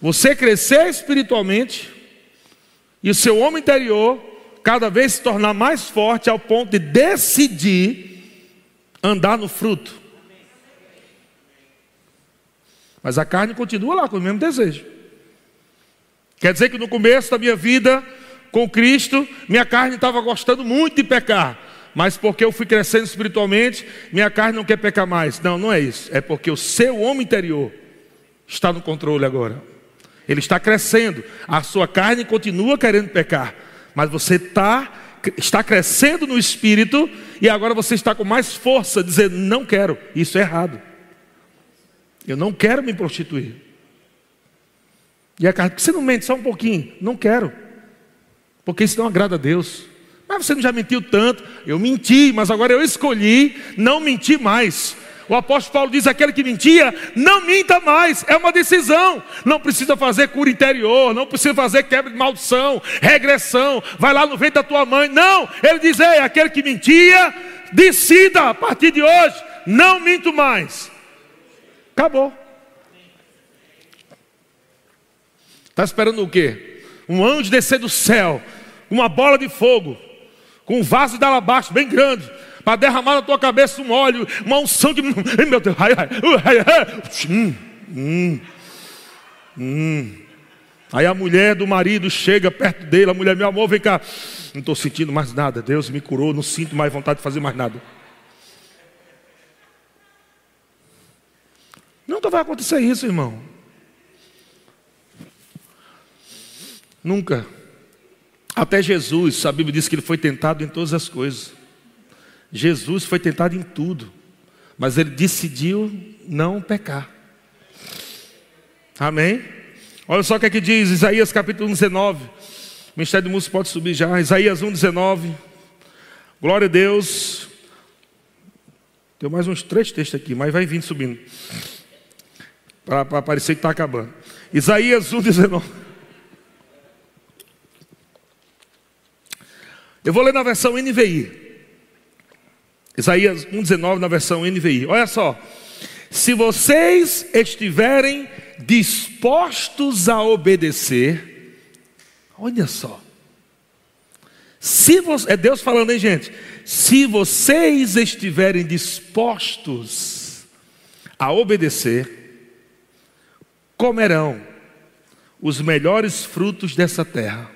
você crescer espiritualmente e o seu homem interior cada vez se tornar mais forte ao ponto de decidir andar no fruto. Mas a carne continua lá com o mesmo desejo. Quer dizer que no começo da minha vida com Cristo, minha carne estava gostando muito de pecar. Mas porque eu fui crescendo espiritualmente, minha carne não quer pecar mais. Não, não é isso. É porque o seu homem interior está no controle agora. Ele está crescendo. A sua carne continua querendo pecar. Mas você está, está crescendo no espírito e agora você está com mais força, dizendo: não quero, isso é errado. Eu não quero me prostituir. E a que você não mente só um pouquinho? Não quero. Porque isso não agrada a Deus. Mas você não já mentiu tanto? Eu menti, mas agora eu escolhi não mentir mais. O apóstolo Paulo diz: aquele que mentia, não minta mais, é uma decisão. Não precisa fazer cura interior, não precisa fazer quebra de maldição, regressão, vai lá no ventre da tua mãe. Não, ele diz: ei, aquele que mentia, decida a partir de hoje, não minto mais. Acabou. Está esperando o quê? Um anjo descer do céu, uma bola de fogo, com um vaso de alabastro bem grande, para derramar na tua cabeça um óleo, uma unção de. Meu Deus, ai, ai, ai, ai. Hum, hum, hum. Aí a mulher do marido chega perto dele, a mulher, meu amor, vem cá. Não estou sentindo mais nada, Deus me curou, não sinto mais vontade de fazer mais nada. Nunca vai acontecer isso, irmão. Nunca. Até Jesus, a Bíblia diz que ele foi tentado em todas as coisas. Jesus foi tentado em tudo, mas ele decidiu não pecar. Amém? Olha só o que é diz, Isaías capítulo 19. O Ministério do Músico pode subir já. Isaías 1,19. Glória a Deus. Tem mais uns três textos aqui, mas vai vindo subindo para parecer que está acabando. Isaías 1,19. Eu vou ler na versão NVI. Isaías 1,19 na versão NVI. Olha só. Se vocês estiverem dispostos a obedecer, olha só. Se você, é Deus falando, hein, gente? Se vocês estiverem dispostos a obedecer, comerão os melhores frutos dessa terra.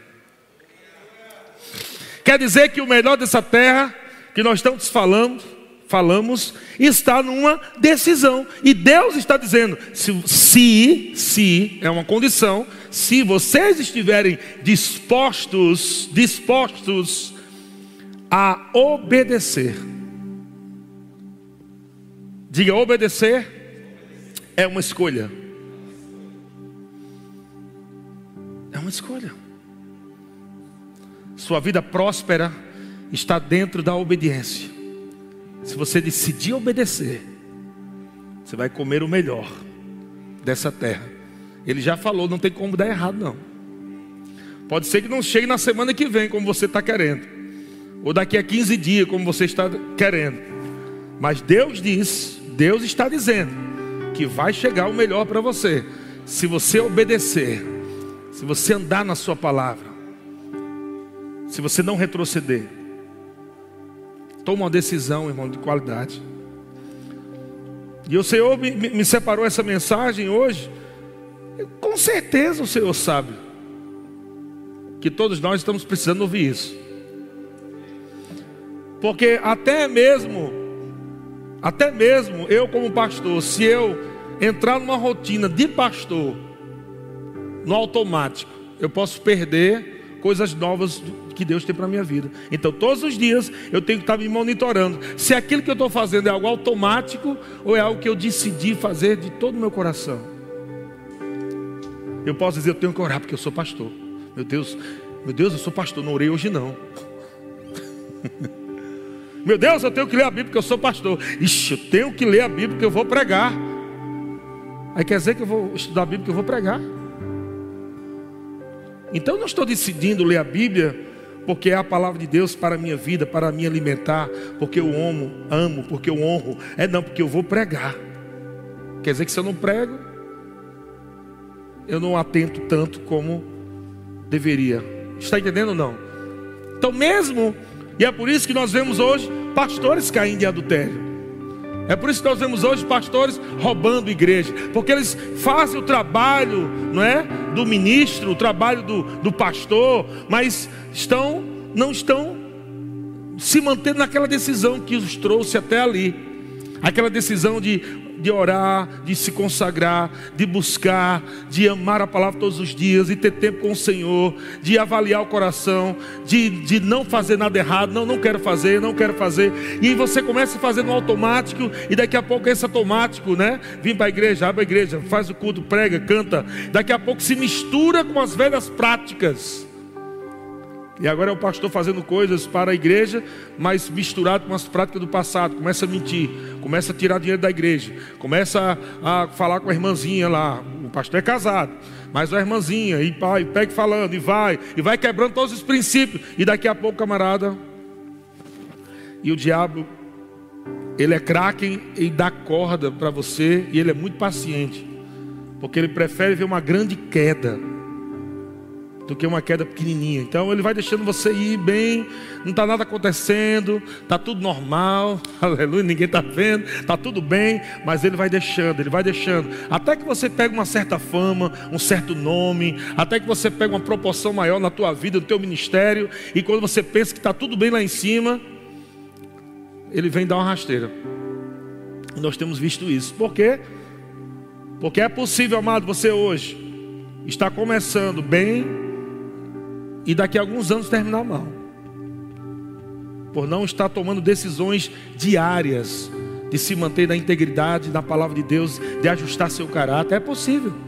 Quer dizer que o melhor dessa terra que nós estamos falando, falamos, está numa decisão. E Deus está dizendo: se, se, se, é uma condição, se vocês estiverem dispostos, dispostos a obedecer. Diga, obedecer é uma escolha. Uma escolha. Sua vida próspera está dentro da obediência. Se você decidir obedecer, você vai comer o melhor dessa terra. Ele já falou, não tem como dar errado, não. Pode ser que não chegue na semana que vem, como você está querendo, ou daqui a 15 dias, como você está querendo. Mas Deus diz, Deus está dizendo, que vai chegar o melhor para você, se você obedecer, se você andar na Sua palavra, se você não retroceder. Toma uma decisão, irmão, de qualidade. E o Senhor me, me separou essa mensagem hoje. Com certeza o Senhor sabe que todos nós estamos precisando ouvir isso. Porque até mesmo, até mesmo eu como pastor, se eu entrar numa rotina de pastor, no automático, eu posso perder coisas novas que Deus tem para minha vida. Então, todos os dias eu tenho que estar me monitorando se aquilo que eu estou fazendo é algo automático ou é algo que eu decidi fazer de todo o meu coração. Eu posso dizer, eu tenho que orar porque eu sou pastor. Meu Deus, meu Deus, eu sou pastor, não orei hoje não. meu Deus, eu tenho que ler a Bíblia porque eu sou pastor. Ixi, eu tenho que ler a Bíblia porque eu vou pregar. Aí quer dizer que eu vou estudar a Bíblia porque eu vou pregar. Então eu não estou decidindo ler a Bíblia porque é a palavra de Deus para a minha vida, para me alimentar, porque eu amo, amo, porque eu honro. É não, porque eu vou pregar. Quer dizer que se eu não prego, eu não atento tanto como deveria. Está entendendo ou não? Então, mesmo, e é por isso que nós vemos hoje pastores caindo em adultério. É por isso que nós vemos hoje pastores roubando igreja, porque eles fazem o trabalho, não é, do ministro, o trabalho do, do pastor, mas estão, não estão se mantendo naquela decisão que os trouxe até ali, aquela decisão de de orar, de se consagrar, de buscar, de amar a palavra todos os dias, e ter tempo com o Senhor, de avaliar o coração, de, de não fazer nada errado, não, não quero fazer, não quero fazer. E você começa a fazer no automático, e daqui a pouco esse automático, né? Vim para a igreja, abre a igreja, faz o culto, prega, canta. Daqui a pouco se mistura com as velhas práticas. E agora é o pastor fazendo coisas para a igreja, mas misturado com as práticas do passado. Começa a mentir, começa a tirar dinheiro da igreja, começa a, a falar com a irmãzinha lá. O pastor é casado, mas a irmãzinha, e pai, pega falando, e vai, e vai quebrando todos os princípios. E daqui a pouco, camarada, e o diabo, ele é craque e dá corda para você, e ele é muito paciente, porque ele prefere ver uma grande queda do que uma queda pequenininha. Então ele vai deixando você ir bem, não está nada acontecendo, está tudo normal, aleluia, ninguém está vendo, está tudo bem, mas ele vai deixando, ele vai deixando, até que você pega uma certa fama, um certo nome, até que você pega uma proporção maior na tua vida, no teu ministério, e quando você pensa que está tudo bem lá em cima, ele vem dar uma rasteira. Nós temos visto isso. Por quê? Porque é possível, amado, você hoje está começando bem, e daqui a alguns anos terminar mal. Por não estar tomando decisões diárias de se manter na integridade da palavra de Deus, de ajustar seu caráter, é possível.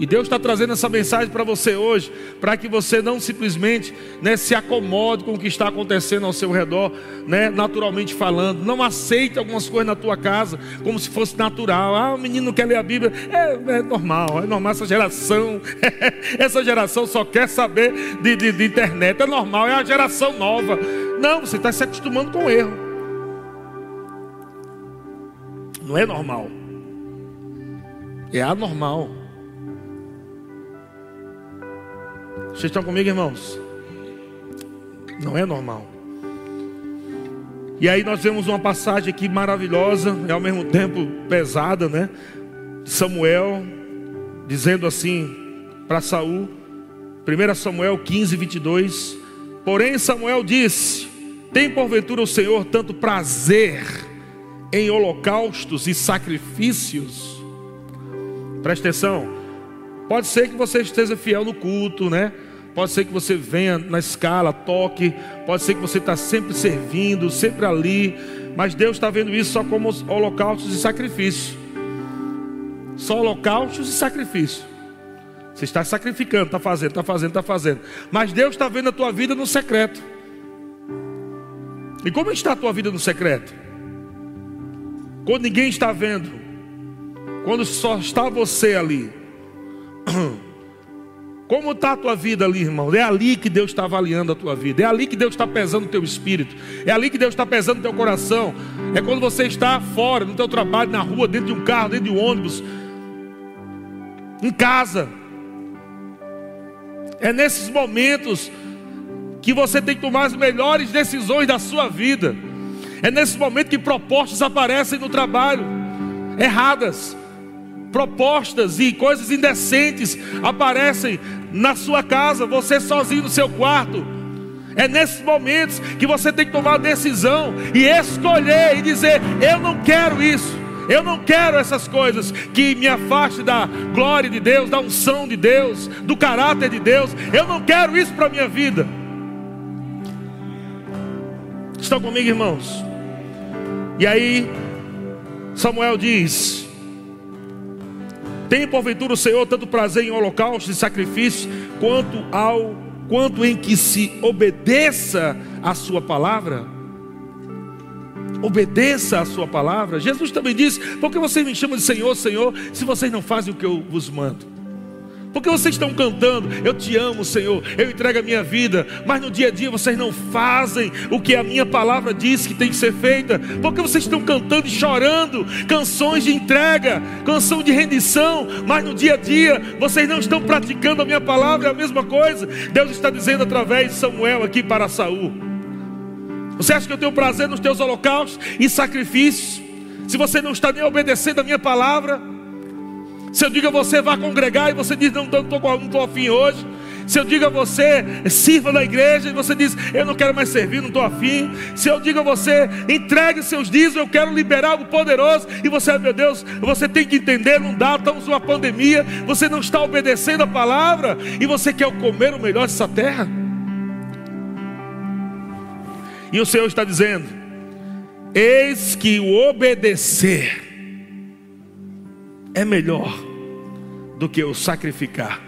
E Deus está trazendo essa mensagem para você hoje, para que você não simplesmente né, se acomode com o que está acontecendo ao seu redor, né, naturalmente falando. Não aceite algumas coisas na tua casa como se fosse natural. Ah, o menino não quer ler a Bíblia. É, é normal, é normal essa geração. essa geração só quer saber de, de, de internet. É normal, é a geração nova. Não, você está se acostumando com o erro. Não é normal. É anormal. Vocês estão comigo, irmãos? Não é normal. E aí nós vemos uma passagem aqui maravilhosa e ao mesmo tempo pesada, né? Samuel dizendo assim para Saul, 1 Samuel 15, 22. Porém, Samuel disse: Tem porventura o Senhor tanto prazer em holocaustos e sacrifícios? Preste atenção. Pode ser que você esteja fiel no culto, né? Pode ser que você venha na escala, toque. Pode ser que você está sempre servindo, sempre ali. Mas Deus está vendo isso só como holocaustos e sacrifícios. Só holocaustos e sacrifício. Você está sacrificando, está fazendo, está fazendo, está fazendo. Mas Deus está vendo a tua vida no secreto. E como está a tua vida no secreto? Quando ninguém está vendo. Quando só está você ali. Como está a tua vida ali, irmão? É ali que Deus está avaliando a tua vida. É ali que Deus está pesando o teu espírito. É ali que Deus está pesando o teu coração. É quando você está fora, no teu trabalho, na rua, dentro de um carro, dentro de um ônibus, em casa. É nesses momentos que você tem que tomar as melhores decisões da sua vida. É nesse momento que propostas aparecem no trabalho, erradas propostas e coisas indecentes aparecem na sua casa, você sozinho no seu quarto. É nesses momentos que você tem que tomar a decisão e escolher e dizer: Eu não quero isso. Eu não quero essas coisas que me afastem da glória de Deus, da unção de Deus, do caráter de Deus. Eu não quero isso para a minha vida. Estão comigo, irmãos? E aí, Samuel diz: tem porventura o Senhor tanto prazer em holocaustos e sacrifícios, quanto ao quanto em que se obedeça a sua palavra? Obedeça a sua palavra. Jesus também disse: Porque vocês me chamam de Senhor, Senhor, se vocês não fazem o que eu vos mando? Porque vocês estão cantando, eu te amo, Senhor, eu entrego a minha vida, mas no dia a dia vocês não fazem o que a minha palavra diz que tem que ser feita. Porque vocês estão cantando e chorando canções de entrega, canção de rendição, mas no dia a dia vocês não estão praticando a minha palavra, é a mesma coisa. Deus está dizendo através de Samuel aqui para Saul. Você acha que eu tenho prazer nos teus holocaustos e sacrifícios? Se você não está nem obedecendo a minha palavra, se eu digo a você vá congregar e você diz não estou afim hoje. Se eu digo a você sirva na igreja e você diz eu não quero mais servir, não estou afim. Se eu digo a você entregue seus dízimos, eu quero liberar algo poderoso e você, meu Deus, você tem que entender, não dá, estamos numa pandemia, você não está obedecendo a palavra e você quer comer o melhor dessa terra. E o Senhor está dizendo: eis que o obedecer é melhor do que o sacrificar,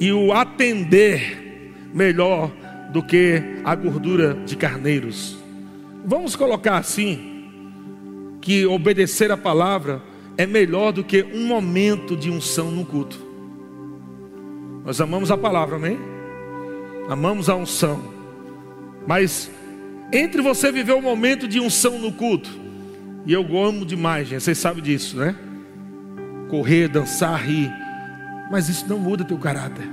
e o atender melhor do que a gordura de carneiros. Vamos colocar assim: que obedecer a palavra é melhor do que um momento de unção no culto. Nós amamos a palavra, amém? Amamos a unção, mas entre você viver um momento de unção no culto e eu amo demais, gente. Vocês sabem disso, né? Correr, dançar, rir. Mas isso não muda teu caráter.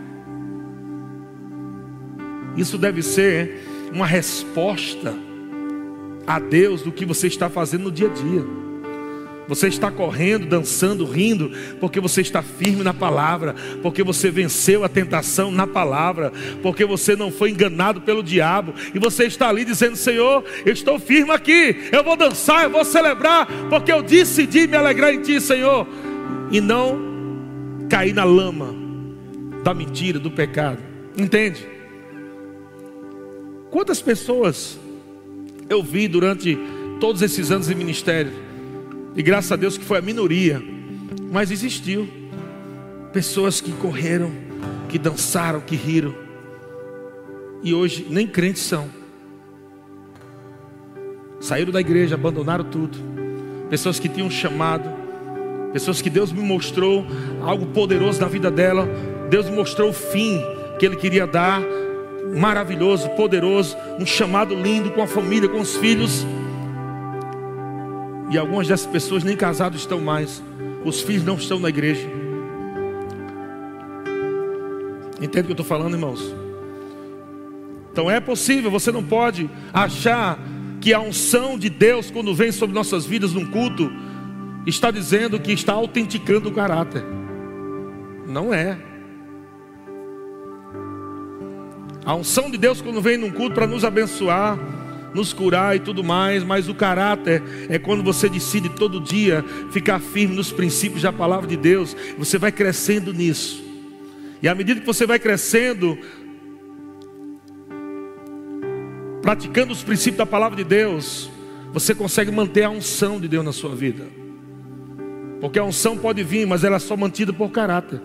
Isso deve ser uma resposta a Deus do que você está fazendo no dia a dia. Você está correndo, dançando, rindo, porque você está firme na palavra, porque você venceu a tentação na palavra, porque você não foi enganado pelo diabo, e você está ali dizendo: Senhor, eu estou firme aqui, eu vou dançar, eu vou celebrar, porque eu decidi me alegrar em Ti, Senhor, e não cair na lama da mentira, do pecado. Entende? Quantas pessoas eu vi durante todos esses anos de ministério? E graças a Deus que foi a minoria, mas existiu pessoas que correram, que dançaram, que riram. E hoje nem crentes são. Saíram da igreja, abandonaram tudo. Pessoas que tinham chamado, pessoas que Deus me mostrou algo poderoso na vida dela. Deus me mostrou o fim que Ele queria dar, maravilhoso, poderoso, um chamado lindo com a família, com os filhos. E algumas dessas pessoas nem casados estão mais. Os filhos não estão na igreja. Entende o que eu estou falando, irmãos? Então é possível, você não pode achar que a unção de Deus, quando vem sobre nossas vidas num culto, está dizendo que está autenticando o caráter. Não é. A unção de Deus quando vem num culto para nos abençoar, nos curar e tudo mais, mas o caráter é quando você decide todo dia ficar firme nos princípios da palavra de Deus, você vai crescendo nisso. E à medida que você vai crescendo, praticando os princípios da palavra de Deus, você consegue manter a unção de Deus na sua vida. Porque a unção pode vir, mas ela é só mantida por caráter.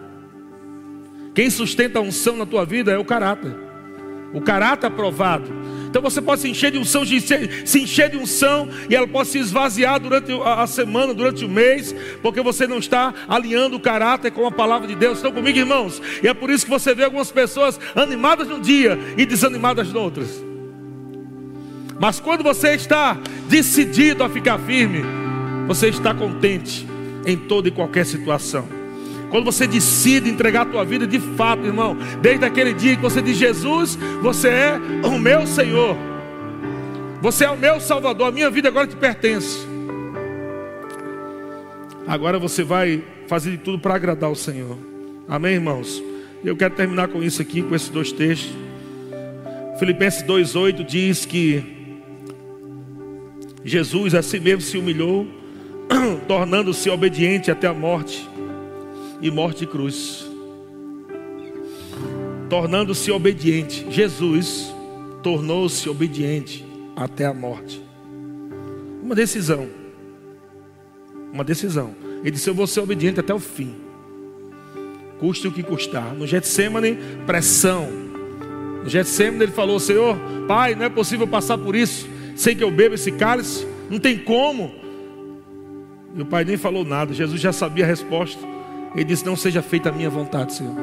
Quem sustenta a unção na tua vida é o caráter. O caráter aprovado. Então você pode se encher de unção, se encher de unção, e ela pode se esvaziar durante a semana, durante o mês, porque você não está alinhando o caráter com a palavra de Deus. Estão comigo, irmãos? E é por isso que você vê algumas pessoas animadas num dia e desanimadas no outras. Mas quando você está decidido a ficar firme, você está contente em toda e qualquer situação. Quando você decide entregar a tua vida de fato, irmão, desde aquele dia que você diz Jesus, você é o meu Senhor. Você é o meu Salvador, a minha vida agora te pertence. Agora você vai fazer de tudo para agradar o Senhor. Amém, irmãos? Eu quero terminar com isso aqui, com esses dois textos. Filipenses 2,8 diz que Jesus a si mesmo se humilhou, tornando-se obediente até a morte e morte de cruz. Tornando-se obediente. Jesus tornou-se obediente até a morte. Uma decisão. Uma decisão. Ele disse: Eu vou ser obediente até o fim. Custe o que custar. No Getsemane, pressão. No Getsemane ele falou: Senhor, Pai, não é possível passar por isso sem que eu beba esse cálice? Não tem como. E o pai nem falou nada, Jesus já sabia a resposta. Ele disse: Não seja feita a minha vontade, Senhor,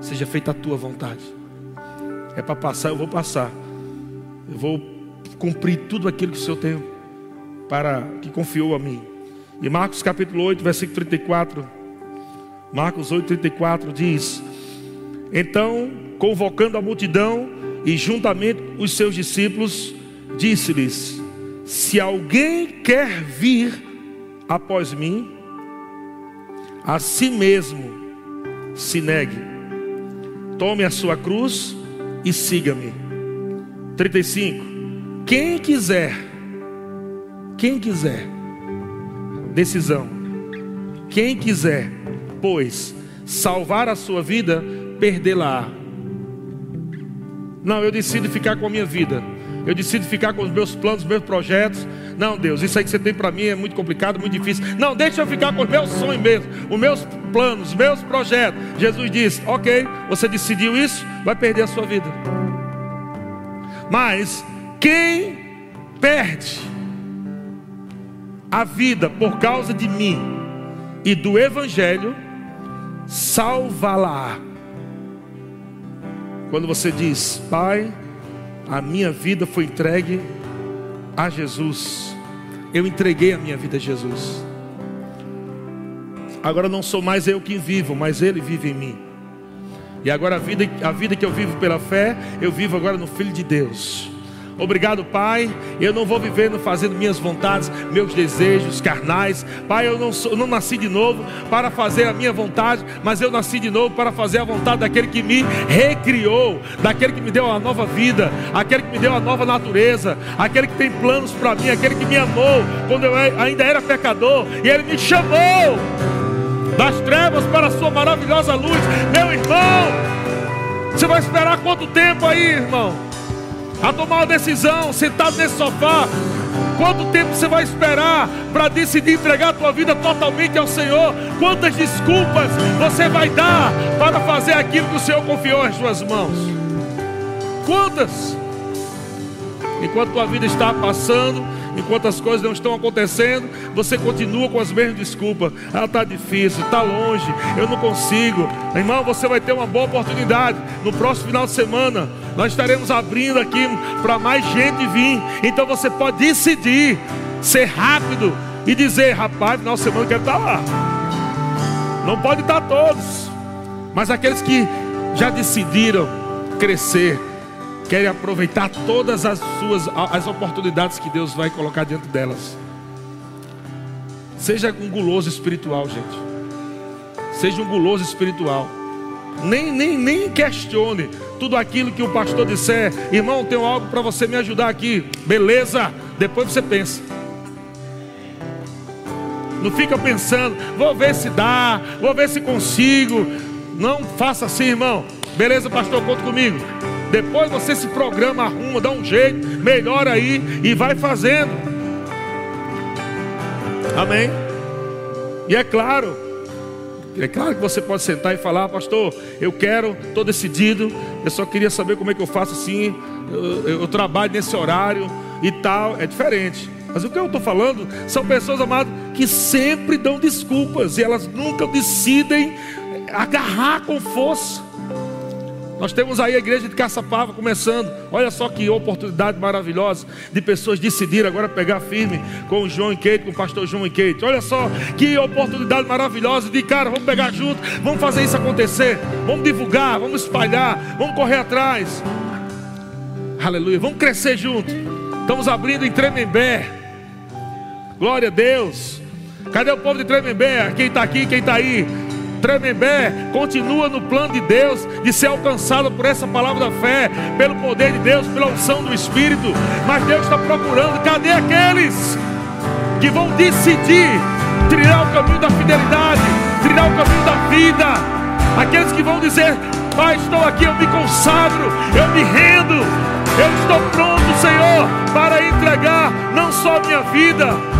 seja feita a tua vontade. É para passar, eu vou passar. Eu vou cumprir tudo aquilo que o Senhor tem para que confiou a mim. E Marcos capítulo 8, versículo 34. Marcos 8, 34 diz: Então, convocando a multidão e juntamente os seus discípulos, disse-lhes: Se alguém quer vir após mim, a si mesmo se negue, tome a sua cruz e siga-me. 35. Quem quiser, quem quiser, decisão, quem quiser, pois, salvar a sua vida, perdê-la. Não, eu decido ficar com a minha vida eu decido ficar com os meus planos, os meus projetos. Não, Deus, isso aí que você tem para mim é muito complicado, muito difícil. Não, deixa eu ficar com os meus sonhos mesmo, os meus planos, os meus projetos. Jesus disse: Ok, você decidiu isso, vai perder a sua vida. Mas quem perde a vida por causa de mim e do Evangelho, salva-la. Quando você diz, Pai, a minha vida foi entregue a Jesus. Eu entreguei a minha vida a Jesus. Agora não sou mais eu quem vivo, mas Ele vive em mim. E agora a vida, a vida que eu vivo pela fé, eu vivo agora no Filho de Deus. Obrigado, Pai. Eu não vou vivendo fazendo minhas vontades, meus desejos carnais. Pai, eu não, sou, não nasci de novo para fazer a minha vontade, mas eu nasci de novo para fazer a vontade daquele que me recriou, daquele que me deu a nova vida, aquele que me deu a nova natureza, aquele que tem planos para mim, aquele que me amou quando eu ainda era pecador e ele me chamou das trevas para a sua maravilhosa luz. Meu irmão, você vai esperar quanto tempo aí, irmão? A tomar uma decisão, sentado nesse sofá. Quanto tempo você vai esperar para decidir entregar a tua vida totalmente ao Senhor? Quantas desculpas você vai dar para fazer aquilo que o Senhor confiou às suas mãos? Quantas? Enquanto tua vida está passando, enquanto as coisas não estão acontecendo, você continua com as mesmas desculpas. Ah, está difícil, está longe, eu não consigo. Irmão, você vai ter uma boa oportunidade. No próximo final de semana, nós estaremos abrindo aqui para mais gente vir. Então você pode decidir ser rápido e dizer: rapaz, final semana eu quero estar lá. Não pode estar todos, mas aqueles que já decidiram crescer querem aproveitar todas as suas as oportunidades que Deus vai colocar diante delas. Seja um guloso espiritual, gente. Seja um guloso espiritual. Nem, nem, nem questione tudo aquilo que o pastor disser. Irmão, tenho algo para você me ajudar aqui. Beleza? Depois você pensa. Não fica pensando, vou ver se dá, vou ver se consigo. Não faça assim, irmão. Beleza, pastor, conta comigo. Depois você se programa, arruma, dá um jeito, melhora aí e vai fazendo. Amém? E é claro, é claro que você pode sentar e falar, pastor, eu quero, estou decidido, eu só queria saber como é que eu faço assim, eu, eu trabalho nesse horário e tal, é diferente. Mas o que eu estou falando são pessoas amadas que sempre dão desculpas e elas nunca decidem agarrar com força. Nós temos aí a igreja de Caçapava começando. Olha só que oportunidade maravilhosa de pessoas decidirem agora pegar firme com o João e Kate, com o pastor João e Kate. Olha só que oportunidade maravilhosa de cara, vamos pegar junto, vamos fazer isso acontecer, vamos divulgar, vamos espalhar, vamos correr atrás. Aleluia, vamos crescer junto. Estamos abrindo em Tremembé. Glória a Deus. Cadê o povo de Tremembé? Quem está aqui, quem está aí? Tremembé continua no plano de Deus de ser alcançado por essa palavra da fé, pelo poder de Deus, pela unção do Espírito. Mas Deus está procurando, cadê aqueles que vão decidir trilhar o caminho da fidelidade, trilhar o caminho da vida? Aqueles que vão dizer: Pai, estou aqui, eu me consagro, eu me rendo, eu estou pronto, Senhor, para entregar não só a minha vida,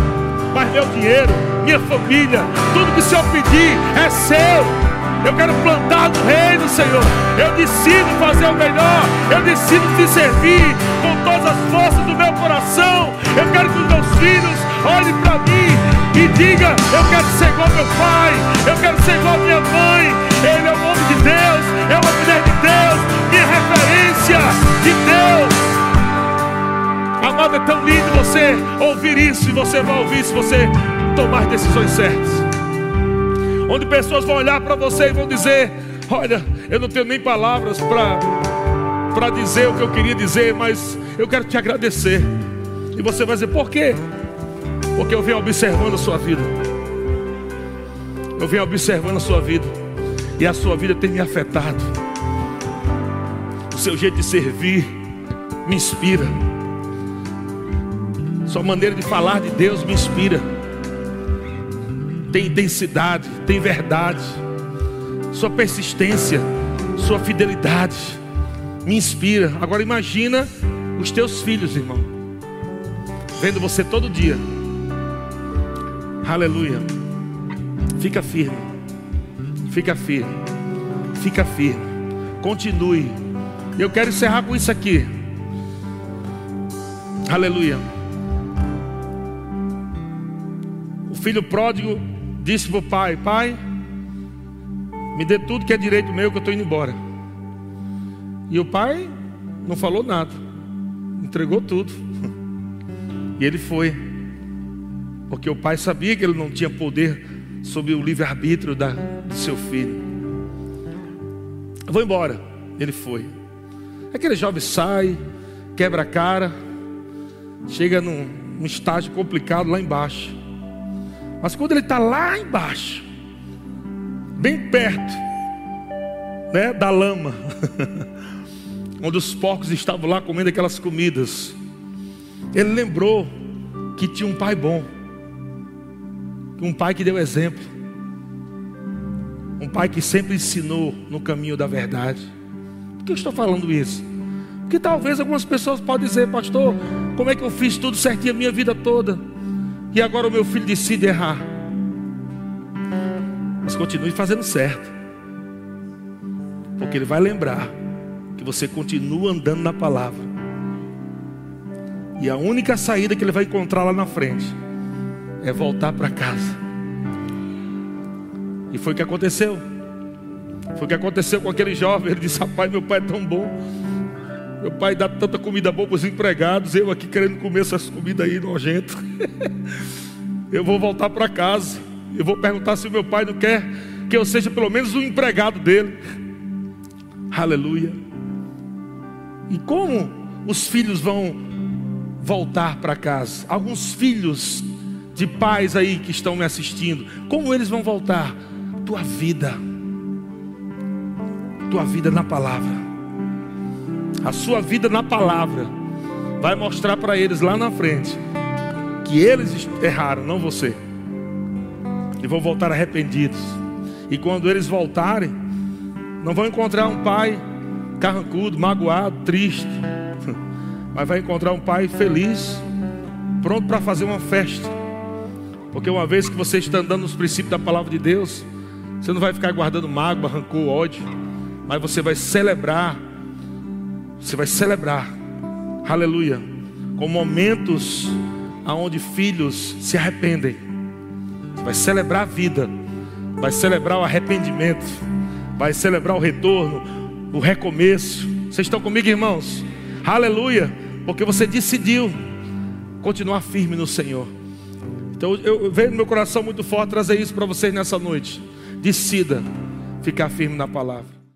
mas meu dinheiro, minha família, tudo que o Senhor pedir é seu. Eu quero plantar no reino, Senhor. Eu decido fazer o melhor. Eu decido te servir com todas as forças do meu coração. Eu quero que os meus filhos olhem para mim e digam: Eu quero ser igual meu pai. Eu quero ser igual minha mãe. Ele é o homem de Deus. É uma mulher de Deus. Minha referência de Deus. Amado, é tão lindo você ouvir isso e você vai ouvir se você tomar decisões certas. Onde pessoas vão olhar para você e vão dizer: Olha, eu não tenho nem palavras para dizer o que eu queria dizer, mas eu quero te agradecer. E você vai dizer: Por quê? Porque eu venho observando a sua vida. Eu venho observando a sua vida. E a sua vida tem me afetado. O seu jeito de servir me inspira. Sua maneira de falar de Deus me inspira. Tem intensidade, tem verdade. Sua persistência, sua fidelidade me inspira. Agora imagina os teus filhos, irmão, vendo você todo dia. Aleluia. Fica firme. Fica firme. Fica firme. Continue. Eu quero encerrar com isso aqui. Aleluia. Filho pródigo disse para o pai: Pai, me dê tudo que é direito meu, que eu estou indo embora. E o pai não falou nada, entregou tudo. E ele foi, porque o pai sabia que ele não tinha poder sobre o livre-arbítrio do seu filho. Eu vou embora. Ele foi. Aquele jovem sai, quebra a cara, chega num, num estágio complicado lá embaixo. Mas quando ele está lá embaixo, bem perto né, da lama, onde os porcos estavam lá comendo aquelas comidas, ele lembrou que tinha um pai bom, um pai que deu exemplo, um pai que sempre ensinou no caminho da verdade. Por que eu estou falando isso? Porque talvez algumas pessoas podem dizer, pastor, como é que eu fiz tudo certinho a minha vida toda? E agora o meu filho decide errar. Mas continue fazendo certo. Porque ele vai lembrar que você continua andando na palavra. E a única saída que ele vai encontrar lá na frente é voltar para casa. E foi o que aconteceu. Foi o que aconteceu com aquele jovem. Ele disse: Rapaz, meu pai é tão bom. Meu pai dá tanta comida boa para os empregados, eu aqui querendo comer essas comidas aí nojento. eu vou voltar para casa. Eu vou perguntar se o meu pai não quer que eu seja pelo menos um empregado dele. Aleluia. E como os filhos vão voltar para casa? Alguns filhos de pais aí que estão me assistindo, como eles vão voltar? Tua vida tua vida na palavra. A sua vida na palavra vai mostrar para eles lá na frente que eles erraram, não você. E vão voltar arrependidos. E quando eles voltarem, não vão encontrar um pai carrancudo, magoado, triste, mas vai encontrar um pai feliz, pronto para fazer uma festa. Porque uma vez que você está andando nos princípios da palavra de Deus, você não vai ficar guardando mágoa, rancor, ódio, mas você vai celebrar. Você vai celebrar. Aleluia. Com momentos aonde filhos se arrependem. Você vai celebrar a vida. Vai celebrar o arrependimento. Vai celebrar o retorno, o recomeço. Vocês estão comigo, irmãos? Aleluia. Porque você decidiu continuar firme no Senhor. Então eu vejo no meu coração muito forte trazer isso para vocês nessa noite. Decida ficar firme na palavra.